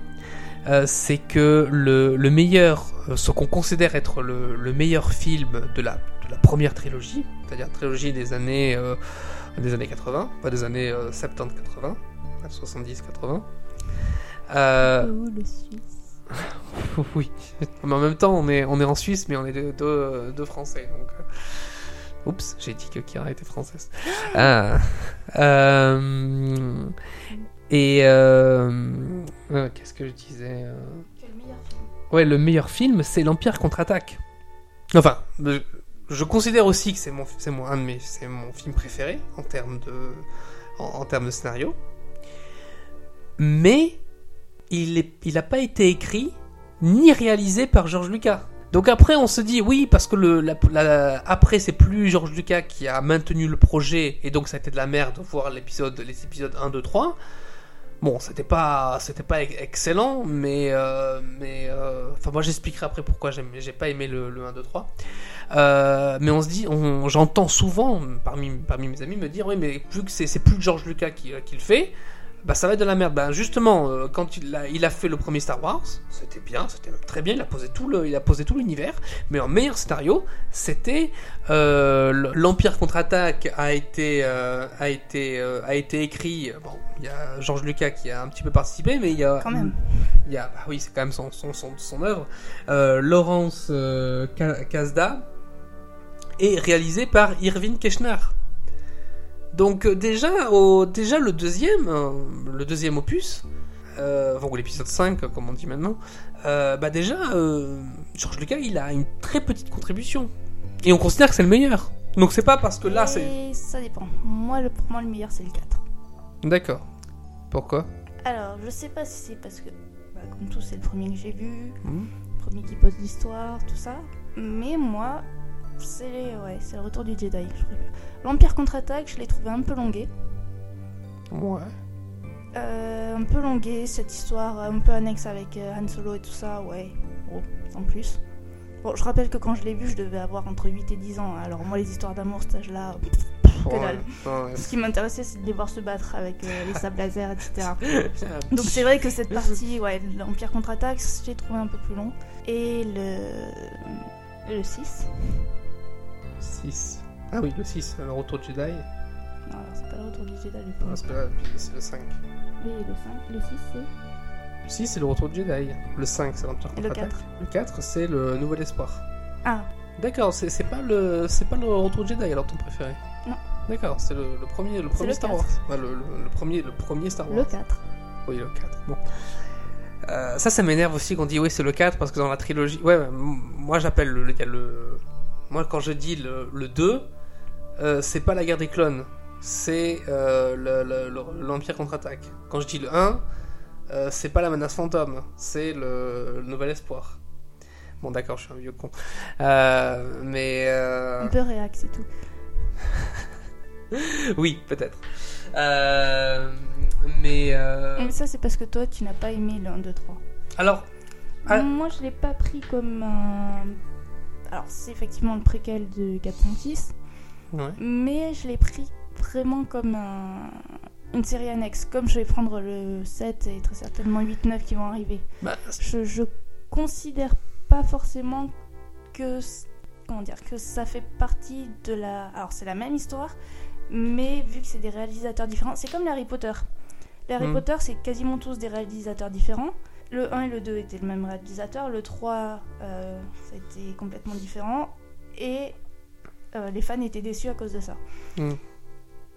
C'est que le, le meilleur, ce qu'on considère être le, le meilleur film de la, de la première trilogie, c'est-à-dire trilogie des années, des années 80, pas des années euh, 70-80, 70-80. Euh, Oh, le Suisse? oui, mais en même temps, on est, on est en Suisse, mais on est deux, deux, deux Français. Donc... euh, Oups, j'ai dit que Kira était française. Ah. Euh, Et euh, euh, qu'est-ce que je disais Quel meilleur film Ouais, le meilleur film, c'est l'Empire contre-attaque. Enfin, je, je considère aussi que c'est mon, c'est mon, un de mes, c'est mon film préféré en termes de, en, en termes de scénario. Mais il est, il a pas été écrit ni réalisé par George Lucas. Donc après, on se dit oui, parce que après, c'est plus George Lucas qui a maintenu le projet, et donc ça a été de la merde de voir l'épisode, les épisodes 1, 2, 3. Bon, c'était pas, c'était pas ex- excellent, mais, euh, mais, euh, enfin moi j'expliquerai après pourquoi j'ai pas aimé le, le 1, 2, 3. Euh, mais on se dit, j'entends souvent parmi, parmi mes amis me dire, oui, mais vu que c'est plus George Lucas qui, euh, qui le fait, bah ça va être de la merde. Ben justement, euh, quand il a, il a fait le premier Star Wars, c'était bien, c'était très bien, il a posé tout le, il a posé tout l'univers, mais en meilleur scénario, c'était euh, l'Empire contre-attaque a été, euh, a été, a été écrit. Bon, il y a George Lucas qui a un petit peu participé, mais il y a Quand même. il y a, bah oui, c'est quand même son, son, son, son œuvre. Laurence Ka- Kasda est réalisé par Irving Keschner. Donc euh, déjà, au, déjà le deuxième, euh, le deuxième opus, euh, enfin, ou l'épisode 5 comme on dit maintenant, euh, bah déjà, euh, George Lucas il a une très petite contribution. Et on considère que c'est le meilleur. Donc c'est pas parce que là c'est... Ça dépend. Moi, le, pour moi, le meilleur, c'est le 4. D'accord. Pourquoi? Alors, je sais pas si c'est parce que, bah, comme tout, c'est le premier que j'ai vu, Hmm. le premier qui pose l'histoire, tout ça. Mais moi, c'est ouais, c'est le retour du Jedi que je préfère. L'Empire contre-attaque, je l'ai trouvé un peu longué. Ouais. Euh, un peu longué, cette histoire un peu annexe avec euh, Han Solo et tout ça, ouais, bon, sans plus. Bon, je rappelle que quand je l'ai vu, je devais avoir entre 8 et 10 ans. Alors, moi, les histoires d'amour, cet âge-là, Que dalle. Ouais. ce qui m'intéressait, c'est de les voir se battre avec euh, les sables laser, etc. Donc c'est vrai que cette partie, ouais, l'Empire contre-attaque, j'ai trouvé un peu plus long. Et le, le 6, 6. Ah oui, le 6, le retour de Jedi. non, alors c'est pas le retour du Jedi, le Non, premier. c'est pas- c'est le 5. Oui, le 5, le 6 c'est... Le 6, c'est le retour de Jedi. Le 5, c'est l'Empire Et le contre-attaque. 4 Le 4, c'est le Nouvel Espoir. Ah, D'accord, c'est c'est pas le c'est pas le retour de Jedi alors ton préféré. Non. D'accord, c'est le, le premier le premier le Star 4. Wars. Le, le- le premier le premier Star Wars. le 4. Oui, le 4. Bon. Euh, ça, ça m'énerve aussi qu'on dit oui, c'est le 4 parce que dans la trilogie. Ouais, moi j'appelle le, il y a le. Moi, quand je dis le, le 2, euh, c'est pas la guerre des clones, c'est euh, le- le- le- l'Empire contre-attaque. Quand je dis le 1, euh, c'est pas la menace fantôme, c'est le, nouvel espoir. Bon, d'accord, je suis un vieux con. Mais. Un peu réac, c'est tout. Oui, peut-être. Mais. ça, c'est parce que toi, tu n'as pas aimé le 1, 2, 3. Alors. Ah. Moi, je l'ai pas pris comme un... Alors, c'est effectivement le préquel de 406, Ouais. mais je l'ai pris vraiment comme un- une série annexe. Comme je vais prendre le 7 et très certainement 8, 9 qui vont arriver. Bah, Je, je considère pas forcément que... Comment dire Que ça fait partie de la... Alors, c'est la même histoire, mais vu que c'est des réalisateurs différents, c'est comme Harry Potter. Les Harry Mhm. Potter, c'est quasiment tous des réalisateurs différents. Le 1 et le 2 étaient le même réalisateur, le 3, euh, ça a été complètement différent, et euh, les fans étaient déçus à cause de ça. Mhm.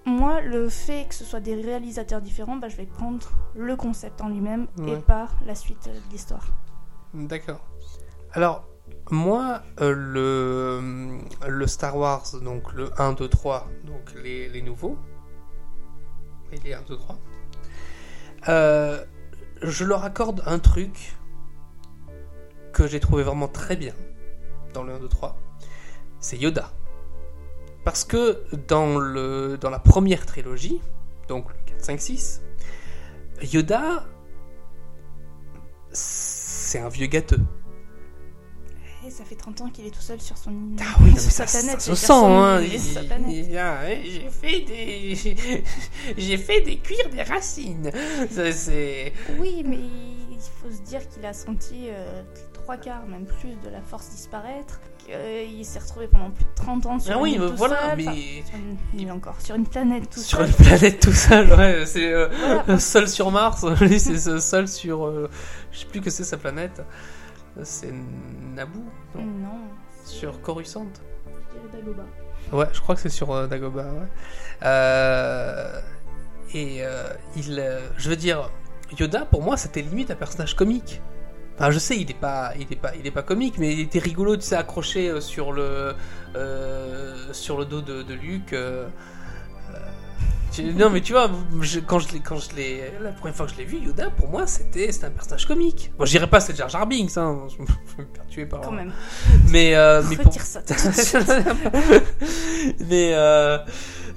Moi, le fait que ce soit des réalisateurs différents, bah, je vais prendre le concept en lui-même et Ouais. pas la suite de l'histoire. D'accord. Alors, moi, euh, le, le Star Wars, donc le 1, 2, 3, donc les, les nouveaux, et les 1, 2, 3, euh, je leur accorde un truc que j'ai trouvé vraiment très bien dans le 1, 2, 3, c'est Yoda. Parce que dans, la première trilogie, donc le 4, 5, 6, Yoda, c'est un vieux gâteux. Ça fait 30 ans qu'il est tout seul sur son île. Ah oui, sur ça, sa planète. ça se c'est-à-dire sent, hein. Il- il- J'ai fait des, j'ai- fait des cuirs des racines. Ça, C'est Oui, mais il faut se dire qu'il a senti euh, trois quarts, même plus, de la force disparaître. qu'il s'est retrouvé pendant plus de 30 ans sur ah une oui, tout voilà, seul. mais Enfin, sur une encore, sur une planète tout sur seul. une planète tout seul, ouais, c'est euh, Voilà. seul sur Mars. Lui, c'est ce- seul sur, euh, je sais plus que c'est sa planète. C'est Naboo, non Non, sur Coruscant. Dagobah. Ouais, je crois que c'est sur euh, Dagobah. Ouais. Euh, et euh, il, euh, je veux dire, Yoda pour moi c'était limite un personnage comique. Enfin, je sais, il est pas, il est pas, il est pas comique, mais il était rigolo, tu sais, accroché sur le, sur le dos de, de Luke. Tu- non, mais tu vois, je- quand je l'ai, quand je l'ai, la première fois que je l'ai vu, Yoda, pour moi, c'était, c'était un personnage comique. Bon, je dirais pas c'est Jar Jar Binks, hein, je me fais me faire tuer par. Quand même. Mais, euh, mais pour, Retire ça mais euh,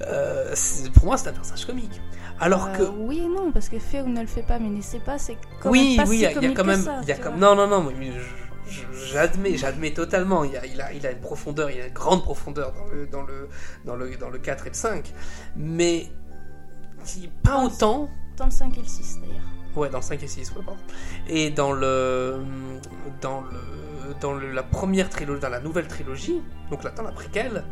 euh, c'est- pour moi, c'est un personnage comique. Alors Euh, que Oui et non, parce que fait ou ne le fait pas, mais ne sait pas, c'est quand oui, même pas oui, il si y a, il y a comique quand que même, ça, il y a tu comme vois. non, non, non, mais je- je- j'admets, j'admets totalement. Il y a, il a, il a une profondeur, il a une grande profondeur dans le, dans le, dans le, dans le 4 et le 5, mais pas autant. Dans le 5 et le 6 d'ailleurs. Ouais, dans le 5 et 6, ouais, pardon. Et dans le, dans le, dans le- la première trilogie, dans la nouvelle trilogie, donc là, dans la préquelle,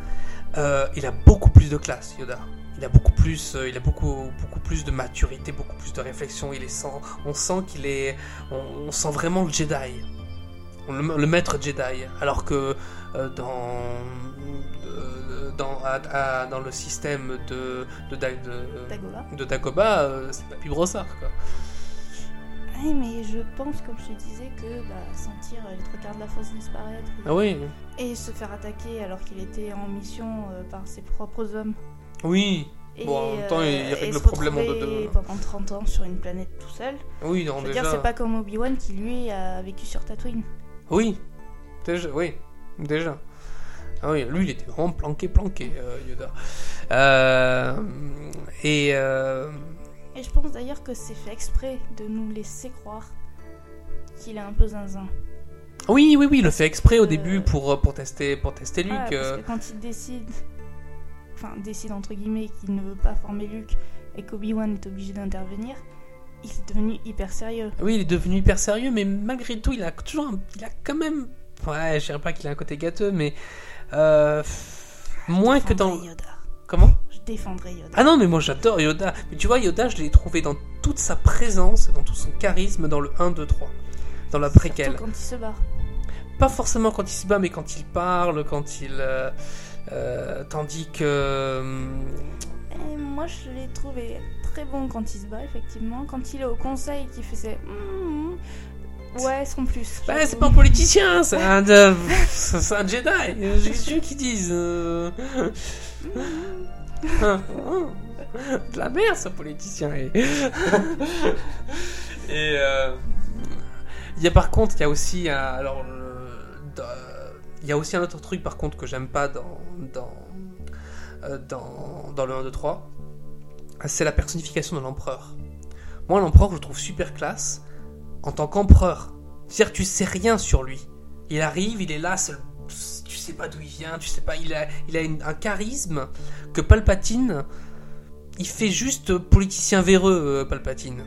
euh, il a beaucoup plus de classe, Yoda. Il a beaucoup plus, euh, il a beaucoup, beaucoup plus de maturité, beaucoup plus de réflexion. Il est on sent qu'il est, on, on sent vraiment le Jedi, le, le maître Jedi. Alors que euh, dans, dans, à- à- dans le système de, de, Da- de, Dagoba. de Dagobah, euh, c'est Papy Brossard, quoi. Oui, mais je pense, comme je te disais, que bah, sentir les trois quarts de la force disparaître Ah oui, et se faire attaquer alors qu'il était en mission euh, par ses propres hommes. oui, Et, Bon, en même temps, il euh, règle et le problème en retrouver deux-deux. pendant 30 ans sur une planète tout seul. oui, non, Je veux déjà. dire, c'est pas comme Obi-Wan qui lui a vécu sur Tatooine. Oui, déjà, oui, déjà. Ah oui, lui, il était vraiment planqué, planqué, euh, Yoda. Euh, et euh, Et je pense d'ailleurs que c'est fait exprès de nous laisser croire qu'il est un peu zinzin. oui, oui, oui, il le fait exprès au début pour pour tester pour tester Luke. Parce que quand il décide, enfin décide entre guillemets qu'il ne veut pas former Luke et qu'Obi-Wan est obligé d'intervenir, il est devenu hyper sérieux. Oui, il est devenu hyper sérieux, mais malgré tout, il a toujours, un- il a quand même, ouais, je dirais pas qu'il a un côté gâteux, mais euh, moins que dans. Yoda. Comment Je défendrai Yoda. Ah non, mais moi j'adore Yoda. Mais tu vois, Yoda, je l'ai trouvé dans toute sa présence et dans tout son charisme dans le 1, 2, 3. Dans la préquelle. Surtout quand il se bat. Pas forcément quand il se bat, mais quand il parle, quand il. euh, euh, tandis que. Et moi, je l'ai trouvé très bon quand il se bat, effectivement. Quand il est au conseil, qui fait ses. Mm. Ouais, sans plus. Bah, c'est pas un politicien, c'est un, de- c'est un Jedi. euh, J'ai su qu'ils disent. euh. De la merde, ce politicien. Et, Et, euh, il y a par contre, il y a aussi un, alors le- dans- il y a aussi un autre truc par contre que j'aime pas dans dans euh, dans, dans le 1 2 3. C'est la personnification de l'empereur. Moi, l'empereur, je le trouve super classe en tant qu'empereur. C'est-à-dire, tu sais rien sur lui. Il arrive, il est là, c'est le- tu sais pas d'où il vient, tu sais pas, il a, il a une- un charisme que Palpatine, il fait juste politicien véreux, euh, Palpatine.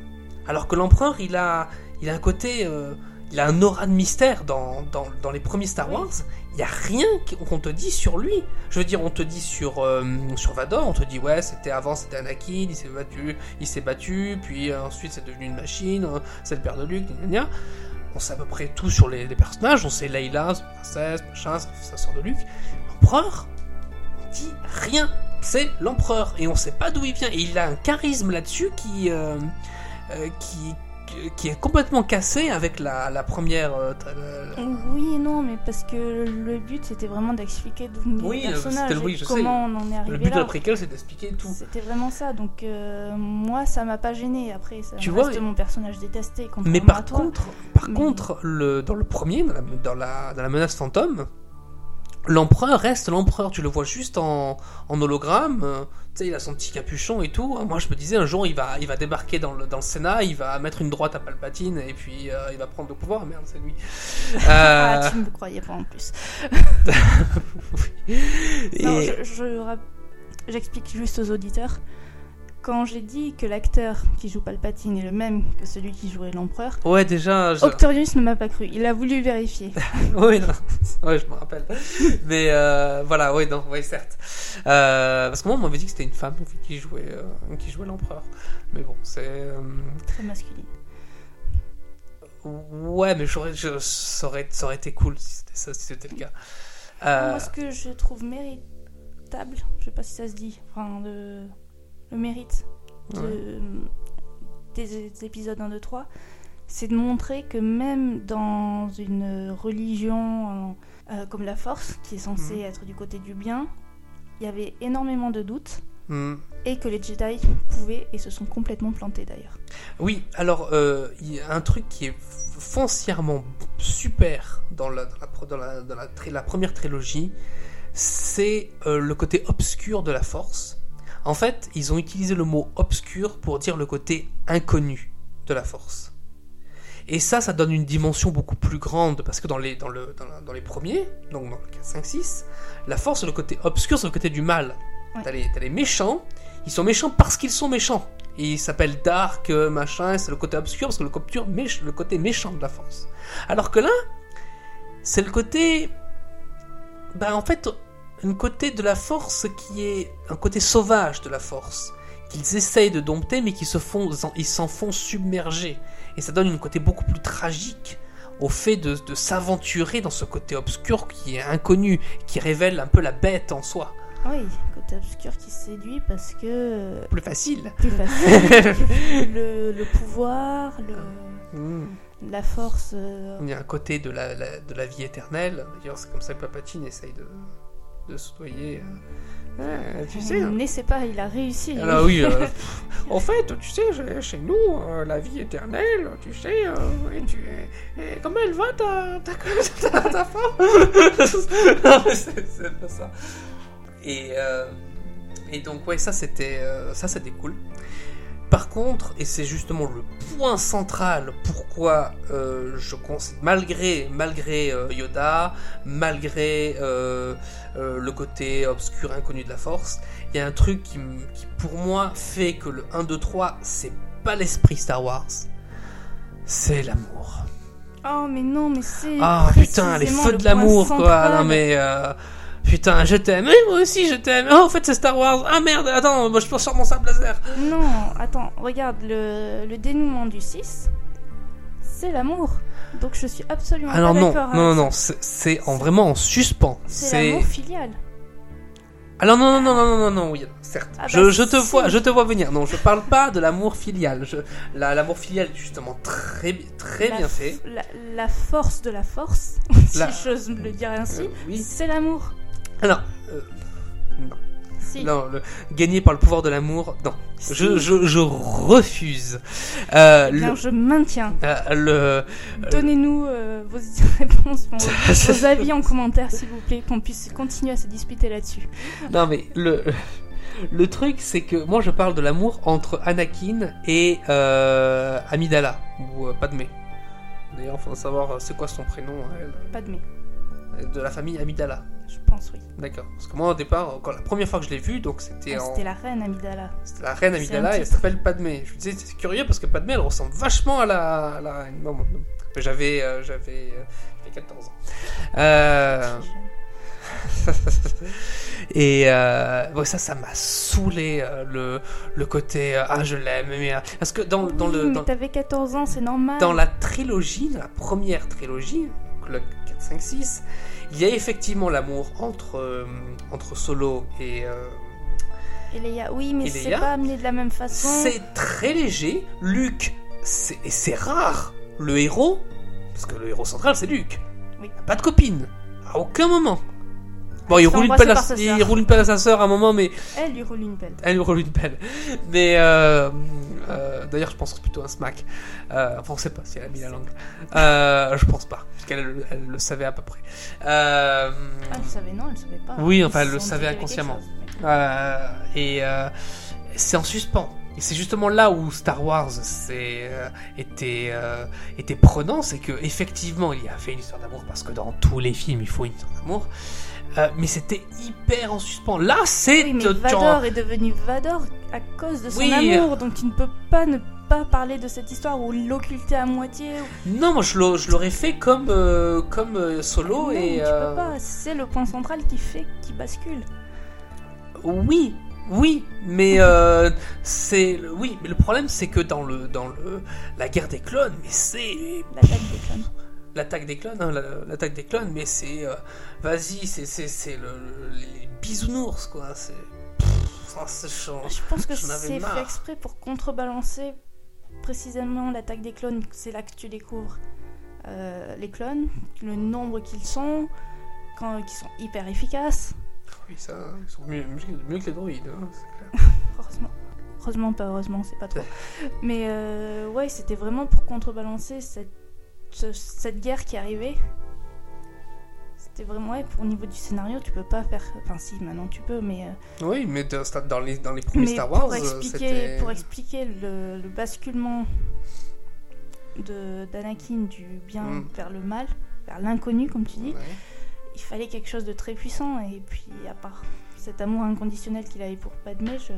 Alors que l'empereur, il a, il a un côté, euh, il a un aura de mystère dans, dans, dans les premiers Star. Wars. Il y a rien qu'on te dit sur lui. Je veux dire, on te dit sur, euh, sur Vador, on te dit ouais, c'était avant, c'était Anakin, il s'est battu, il s'est battu, puis euh, ensuite c'est devenu une machine, euh, c'est le père de Luke, gna. On sait à peu près tout sur les, personnages, on sait Leila, princesse, machin, sa sœur de Luke. L'empereur, on dit rien. C'est l'empereur et on sait pas d'où il vient. Et il a un charisme là-dessus qui, qui, qui est complètement cassé avec la, la première. euh, la- Oui et non, mais parce que le but c'était vraiment d'expliquer d'où Oui, euh, personnages le- oui, sais. comment on en est Le arrivé but de là. la préquelle, c'est d'expliquer tout. C'était vraiment ça, donc euh, moi ça m'a pas gêné. Après, ça Tu reste vois, mon personnage détesté. Mais par contre, par Mais- contre, le, dans le premier, dans la, dans la, dans la menace fantôme, l'empereur reste l'empereur. Tu le vois juste en, en hologramme. euh, tu sais, il a son petit capuchon et tout. Moi, je me disais un jour, il va, il va débarquer dans le, dans le Sénat, il va mettre une droite à Palpatine et puis euh, il va prendre le pouvoir. Merde, c'est lui. Ah, Euh, tu ne me croyais pas en plus. oui. Et- Non, je- j'explique juste aux auditeurs. Quand j'ai dit que l'acteur qui joue Palpatine est le même que celui qui jouait l'empereur, Ouais, déjà. je- Octorius ne m'a pas cru. Il a voulu vérifier. oui, non. ouais, je me rappelle. Mais euh, voilà, oui, non, oui, certes. Euh, parce que moi, on m'avait dit que c'était une femme qui jouait, euh, qui jouait l'empereur. Mais bon, c'est. euh, Très masculine. ouais, mais j'aurais, je, ça, aurait, ça aurait été cool si c'était ça, si c'était le cas. Moi, ce que je trouve méritable, je sais pas si ça se dit, enfin, le, le mérite de- des, des épisodes 1, 2, 3, c'est de montrer que même dans une religion euh, comme la Force, qui est censée Mhm. être du côté du bien, il y avait énormément de doutes hmm. et que les Jedi pouvaient et se sont complètement plantés d'ailleurs. Oui, alors, euh, il y a un truc qui est foncièrement super dans la, dans la, pro- dans la, dans la, tri- la première trilogie, c'est euh, le côté obscur de la force. En fait, ils ont utilisé le mot obscur pour dire le côté inconnu de la force. Et ça, ça donne une dimension beaucoup plus grande, parce que dans les, dans le, dans, la- dans les premiers, donc dans le 4, 5, 6, la force, c'est le côté obscur, c'est le côté du mal. Ouais. T'as les, les méchants, ils sont méchants parce qu'ils sont méchants. Et ils s'appellent Dark, machin, c'est le côté obscur, parce que le côté, méch- le côté méchant de la force. Alors que là, c'est le côté... Ben en fait, un côté de la force qui est un côté sauvage de la force qu'ils essayent de dompter mais qui se font ils s'en font submerger et ça donne un côté beaucoup plus tragique au fait de, de s'aventurer dans ce côté obscur qui est inconnu qui révèle un peu la bête en soi Oui, côté obscur qui séduit parce que. euh, plus facile Plus facile. le, le pouvoir, le, Hmm. la force. euh, il y a un côté de la, la- de la vie éternelle d'ailleurs c'est comme ça que Papatine essaye de, de soudoyer euh, Ouais, tu sais hein. Ne sait pas, il a réussi. Alors oui, euh, en fait, tu sais, chez nous, euh, la vie éternelle, tu sais, euh, et tu, et comment elle va ta, ta, ta, ta femme? C'est pas ça. Et, euh, et donc, ouais, ça c'était euh, ça c'était cool. Par contre, et c'est justement le point central pourquoi euh, je considère, malgré, malgré euh, Yoda, malgré euh, le côté obscur inconnu de la force, il y a un truc qui, pour moi fait que le 1, 2, 3, c'est pas l'esprit Star Wars, c'est l'amour. Oh, mais non, mais c'est. Ah putain, les feux le de l'amour quoi. Non mais putain, je t'aime. Moi aussi je t'aime. Oh, en fait c'est Star Wars. Ah merde, attends, moi je peux sortir mon sable laser. Non, attends, regarde, le, le dénouement du 6, c'est l'amour. Donc je suis absolument Ah non pas non, d'accord. non non, ça. c'est en vraiment en suspens. C'est l'amour filial. alors non non non non non non non oui certes. Ah bah, je, je te vois je te vois venir. Non, je parle pas de l'amour filial. Je la- l'amour filial est justement très très La bien fait. La, la force de la force, si j'ose me le dire ainsi, Euh, oui. c'est l'amour. Alors euh, non. Si. Non, le, gagné par le pouvoir de l'amour, non. Si. Je, je, je refuse. Euh, Eh bien, le, je maintiens. euh, le, Donnez-nous euh, vos réponses, vos, vos avis en commentaire, s'il vous plaît, qu'on puisse continuer à se disputer là-dessus. Non mais le le truc c'est que moi je parle de l'amour entre Anakin et euh, Amidala ou euh, Padmé. D'ailleurs, faut savoir euh, c'est quoi son prénom elle, euh, de la famille Amidala. je pense, oui. D'accord. Parce que moi au départ, quand la première fois que je l'ai vue, donc c'était Ah, en C'était la reine Amidala. c'était la reine Amidala et elle s'appelle Padmé. Je me disais c'est curieux parce que Padmé elle ressemble vachement à la, à la reine. Non, bon, non. J'avais euh, j'avais euh, j'avais 14 ans. Euh... Et euh, ouais, ça, ça m'a saoulé euh, le, le côté euh, ah je l'aime mais euh, parce que dans, dans le mais t'avais 14 ans, c'est normal. dans la trilogie, dans la première trilogie, le 4, 5, 6, il y a effectivement l'amour entre euh, entre Solo et euh, Et Leia, oui, mais c'est pas amené de la même façon. c'est très léger. Luke, c'est et c'est rare. Le héros, parce que le héros central c'est Luke. Oui. Pas de copine à aucun moment. Bon, il fait roule, une pelle à, sa il sœur. roule une pelle à sa sœur à un moment, mais Elle lui roule une pelle. Elle lui roule une pelle. Mais euh, euh, d'ailleurs, je pense plutôt un smack. Euh, enfin, on sait pas si elle a mis la langue. Euh, je pense pas, parce qu'elle elle le savait à peu près. Euh, Ah, elle savait, non, elle savait pas. Oui, enfin, elle le savait inconsciemment. chose, mais- euh, et euh, c'est en suspens. Et c'est justement là où Star Wars euh, était, euh, était prenant, c'est que effectivement il y avait une histoire d'amour parce que dans tous les films il faut une histoire d'amour, Euh, mais c'était hyper en suspens. Là c'est Oui, mais tu- tu en- Vador est devenu Vador à cause de son Oui. amour, donc tu ne peux pas ne pas parler de cette histoire ou l'occulter à moitié. ou- Non, moi je l'au- je l'aurais fait comme, euh, comme euh, Solo non, et. tu peux pas. C'est le point central qui fait qui bascule. Oui, oui, mais euh, c'est oui, mais le problème c'est que dans le dans le la guerre des clones, mais c'est L'attaque des clones. L'attaque des clones, hein, la- l'attaque des clones, mais c'est euh, vas-y, c'est c'est c'est le, le- les bisounours quoi, c'est change. Je pense que c'est fait exprès pour contrebalancer précisément l'attaque des clones. C'est là que tu découvres euh, les clones, le nombre qu'ils sont, quand, qui sont hyper efficaces. Oui, ça, ils sont mieux, mieux- mieux que les droïdes, hein, c'est clair. Heureusement. Heureusement, pas heureusement, c'est pas trop. Mais euh, ouais, c'était vraiment pour contrebalancer cette, ce- cette guerre qui arrivait. c'était vraiment ouais, pour au niveau du scénario, tu peux pas faire. Enfin, si, maintenant tu peux, mais. euh, Oui, mais de- dans les, dans les premiers mais Star Wars, pour euh, expliquer, c'était. pour expliquer le, le basculement de d'Anakin du bien Mm. vers le mal, vers l'inconnu, comme tu dis, Ouais. il fallait quelque chose de très puissant. Et puis, à part cet amour inconditionnel qu'il avait pour Padmé, je...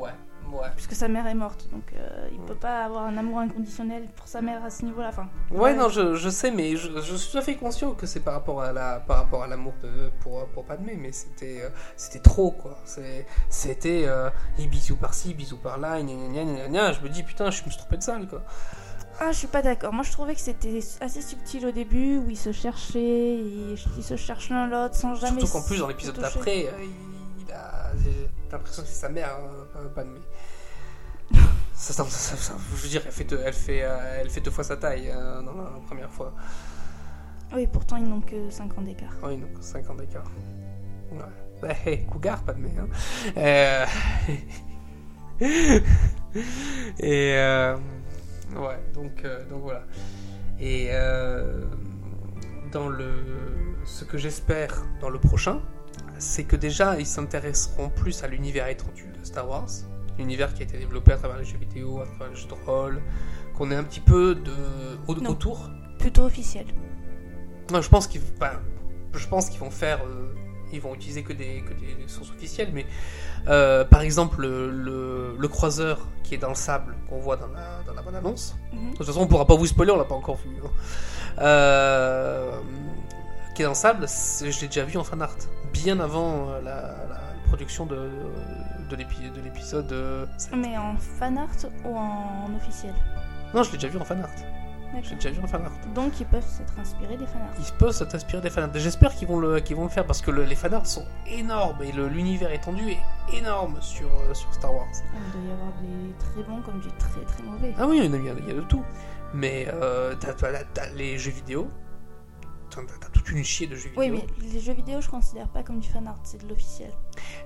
Ouais, ouais. puisque sa mère est morte, donc euh, il Mm. peut pas avoir un amour inconditionnel pour sa mère à ce niveau-là. Enfin, Ouais, non, je, je sais, mais je, je suis tout à fait conscient que c'est par rapport à la par rapport à l'amour de pour pour Padmé, mais c'était euh, c'était trop quoi. C'était euh, et bisous par-ci, bisous par-là. Je me dis putain, je me suis trompé de salle quoi. Ah, je suis pas d'accord. Moi, je trouvais que c'était assez subtil au début, où ils se cherchaient, ils, ils se cherchent l'un l'autre sans jamais. Surtout qu'en plus dans l'épisode d'après, euh, il, a j'ai l'impression que c'est sa mère, hein, Padmé. Ça, ça, ça- ça- je veux dire, elle fait deux, elle fait euh, elle fait deux fois sa taille euh, dans la première fois. Oui, pourtant, ils n'ont que 5 ans d'écart. Oui, donc 5 ans d'écart. Ouais. Bah, hey, cougar, pas de mais. Hein. Euh... Et. euh, Ouais, donc, euh, donc voilà. Et. euh, Dans le. Ce que j'espère dans le prochain, c'est que déjà, ils s'intéresseront plus à l'univers étendu de Star Wars. L'univers qui a été développé à travers les jeux vidéo, à travers les jeux de rôle. Qu'on ait un petit peu de. au- Non. autour. Plutôt officiel. Non, je pense qu'ils je pense qu'ils vont faire euh, ils vont utiliser que des, que des sources officielles mais euh, par exemple le, le, le croiseur qui est dans le sable qu'on voit dans la, dans la bonne annonce Mhm. de toute façon on pourra pas vous spoiler on l'a pas encore vu hein. Euh, qui est dans le sable je l'ai déjà vu en fan art bien avant la, la production de, de l'épi- de l'épisode euh. Mais en fan art ou en officiel? Non je l'ai déjà vu en fan art l'ai déjà vu en fan art Donc, ils peuvent s'être inspirés des fan art. ils peuvent s'inspirer des fanarts. J'espère qu'ils vont le vont le faire parce que le- les fanarts sont énormes et l'univers étendu est énorme sur euh, sur Star Wars. Il doit y avoir des très bons comme des très très mauvais. Ah oui, il y, a- il y de tout. Mais euh, t'as les jeux vidéo. T'as t'as toute une chier de jeux vidéo. Oui, mais les jeux vidéo, je considère pas comme du fan art, c'est de l'officiel.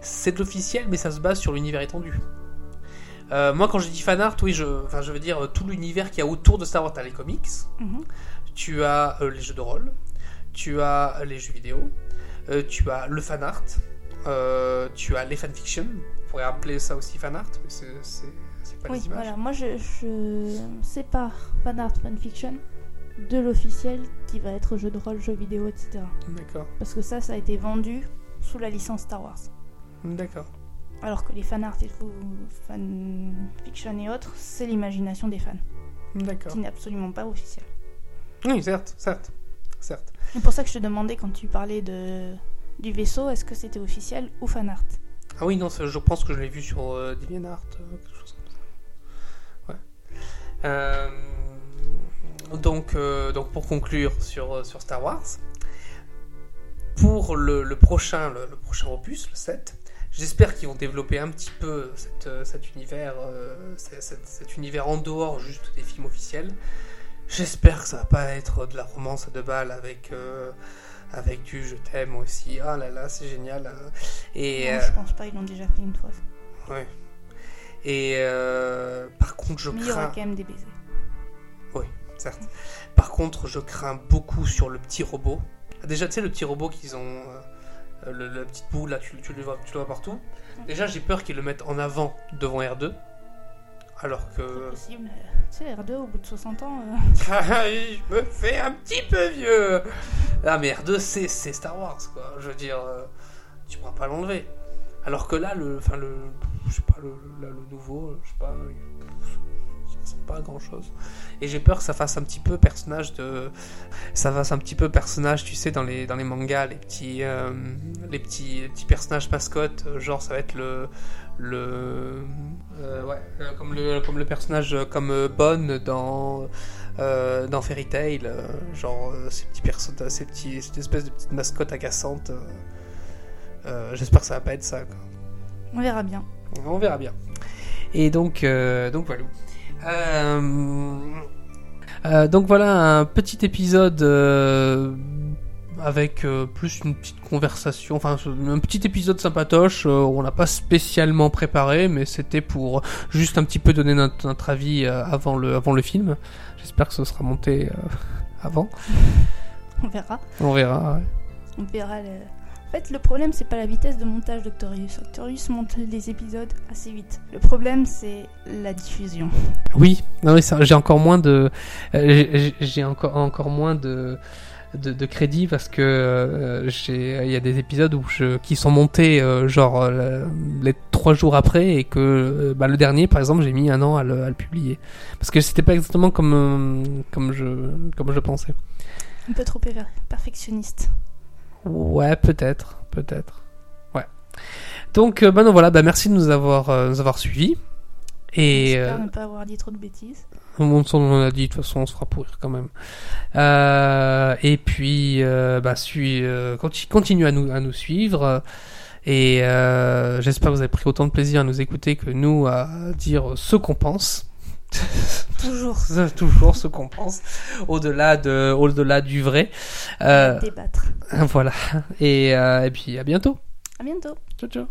C'est de l'officiel, mais ça se base sur l'univers étendu. Euh, moi, quand je dis fanart, oui, je, enfin, je veux dire euh, tout l'univers qu'il y a autour de Star Wars. T'as les comics, Mhm. tu as euh, les jeux de rôle, tu as les jeux vidéo, euh, tu as le fan art, tu as les fanfictions. On pourrait appeler ça aussi fan art, mais c'est pas Oui, les images. voilà. Moi, je, je sépare fan art, fanfiction de l'officiel qui va être jeu de rôle, jeu vidéo, etc. D'accord, Parce que ça, ça a été vendu sous la licence Star Wars. d'accord. Alors que les fan art et fanfiction et autres, c'est l'imagination des fans, D'accord. qui n'est absolument pas officiel. Oui, certes, certes, certes. C'est pour ça que je te demandais quand tu parlais de du vaisseau, est-ce que c'était officiel ou fan art? Ah oui, non, je pense que je l'ai vu sur euh, DeviantArt, euh, quelque chose comme ça. Ouais. Euh, donc, euh, donc, pour conclure sur, euh, sur Star Wars, pour le, le prochain, le, le prochain opus, le 7, j'espère qu'ils vont développer un petit peu cette, euh, cet univers, euh, cet, univers en dehors juste des films officiels. J'espère que ça va pas être de la romance à deux balles avec, euh, avec du je t'aime aussi. Ah là là, c'est génial. hein. Et, Non, je pense pas, ils l'ont déjà fait une fois. Ouais. Et par contre, je Mais il y aura quand même des baisers. Certes. Par contre, je crains beaucoup sur le petit robot. Déjà, tu sais, le petit robot qu'ils ont. euh, le, la petite boule là, tu, tu le vois, tu le vois partout. Déjà, j'ai peur qu'ils le mettent en avant devant R2. Alors C'est que. possible. euh, Tu sais, R2, au bout de 60 ans, euh, je me fais un petit peu vieux. Ah, mais R2, c'est Star Wars, quoi. Je veux dire, euh, tu pourras pas l'enlever. Alors que là, le, enfin le, je sais pas, le, là, le nouveau, je sais pas, ça ressemble pas à grand chose. Et j'ai peur que ça fasse un petit peu personnage de, ça fasse un petit peu personnage, tu sais, dans les dans les mangas, les petits, euh, les petits, les petits personnages mascottes, euh, genre ça va être le, le, euh, ouais, euh, comme le, comme le personnage euh, comme Bonne dans euh, dans Fairy Tail, genre ces petits personnages, ces petits, cette espèce de petite mascotte agaçante. J'espère que ça va pas être ça. Quoi. on verra bien. On verra bien. Et donc, euh, donc voilà. Euh, euh, donc voilà un petit épisode euh, avec euh, plus une petite conversation, enfin un petit épisode sympatoche. on l'a pas spécialement préparé, mais c'était pour juste un petit peu donner notre, notre avis avant le avant le film. J'espère que ce sera monté avant. On verra. On verra. ouais. On verra. le- fait, le problème, c'est pas la vitesse de montage d'Octorius. Octorius monte les épisodes assez vite. Le problème, c'est la diffusion. Oui, non, j'ai encore moins de, euh, j'ai encore encore moins de de, de crédit parce que euh, j'ai il y a des épisodes où je qui sont montés euh, genre euh, les trois jours après et que bah, le dernier par exemple j'ai mis un an à le, à le publier parce que c'était pas exactement comme comme je comme je pensais. Un peu trop perfectionniste. Ouais, peut-être, peut-être. Ouais. Donc, euh, bah non, voilà, bah merci de nous avoir, euh, nous avoir suivis. Et J'espère euh, ne pas avoir dit trop de bêtises. on, on a dit, de toute façon, on se fera pourrir quand même. Euh, et puis, euh, bah, suis, euh, conti- continue à nous, à nous suivre. Et j'espère que vous avez pris autant de plaisir à nous écouter que nous à dire ce qu'on pense. Toujours. Toujours ce qu'on pense, au-delà de, au-delà du vrai. Euh, Débattre. voilà. Et, euh, et puis à bientôt. À bientôt. Ciao, ciao.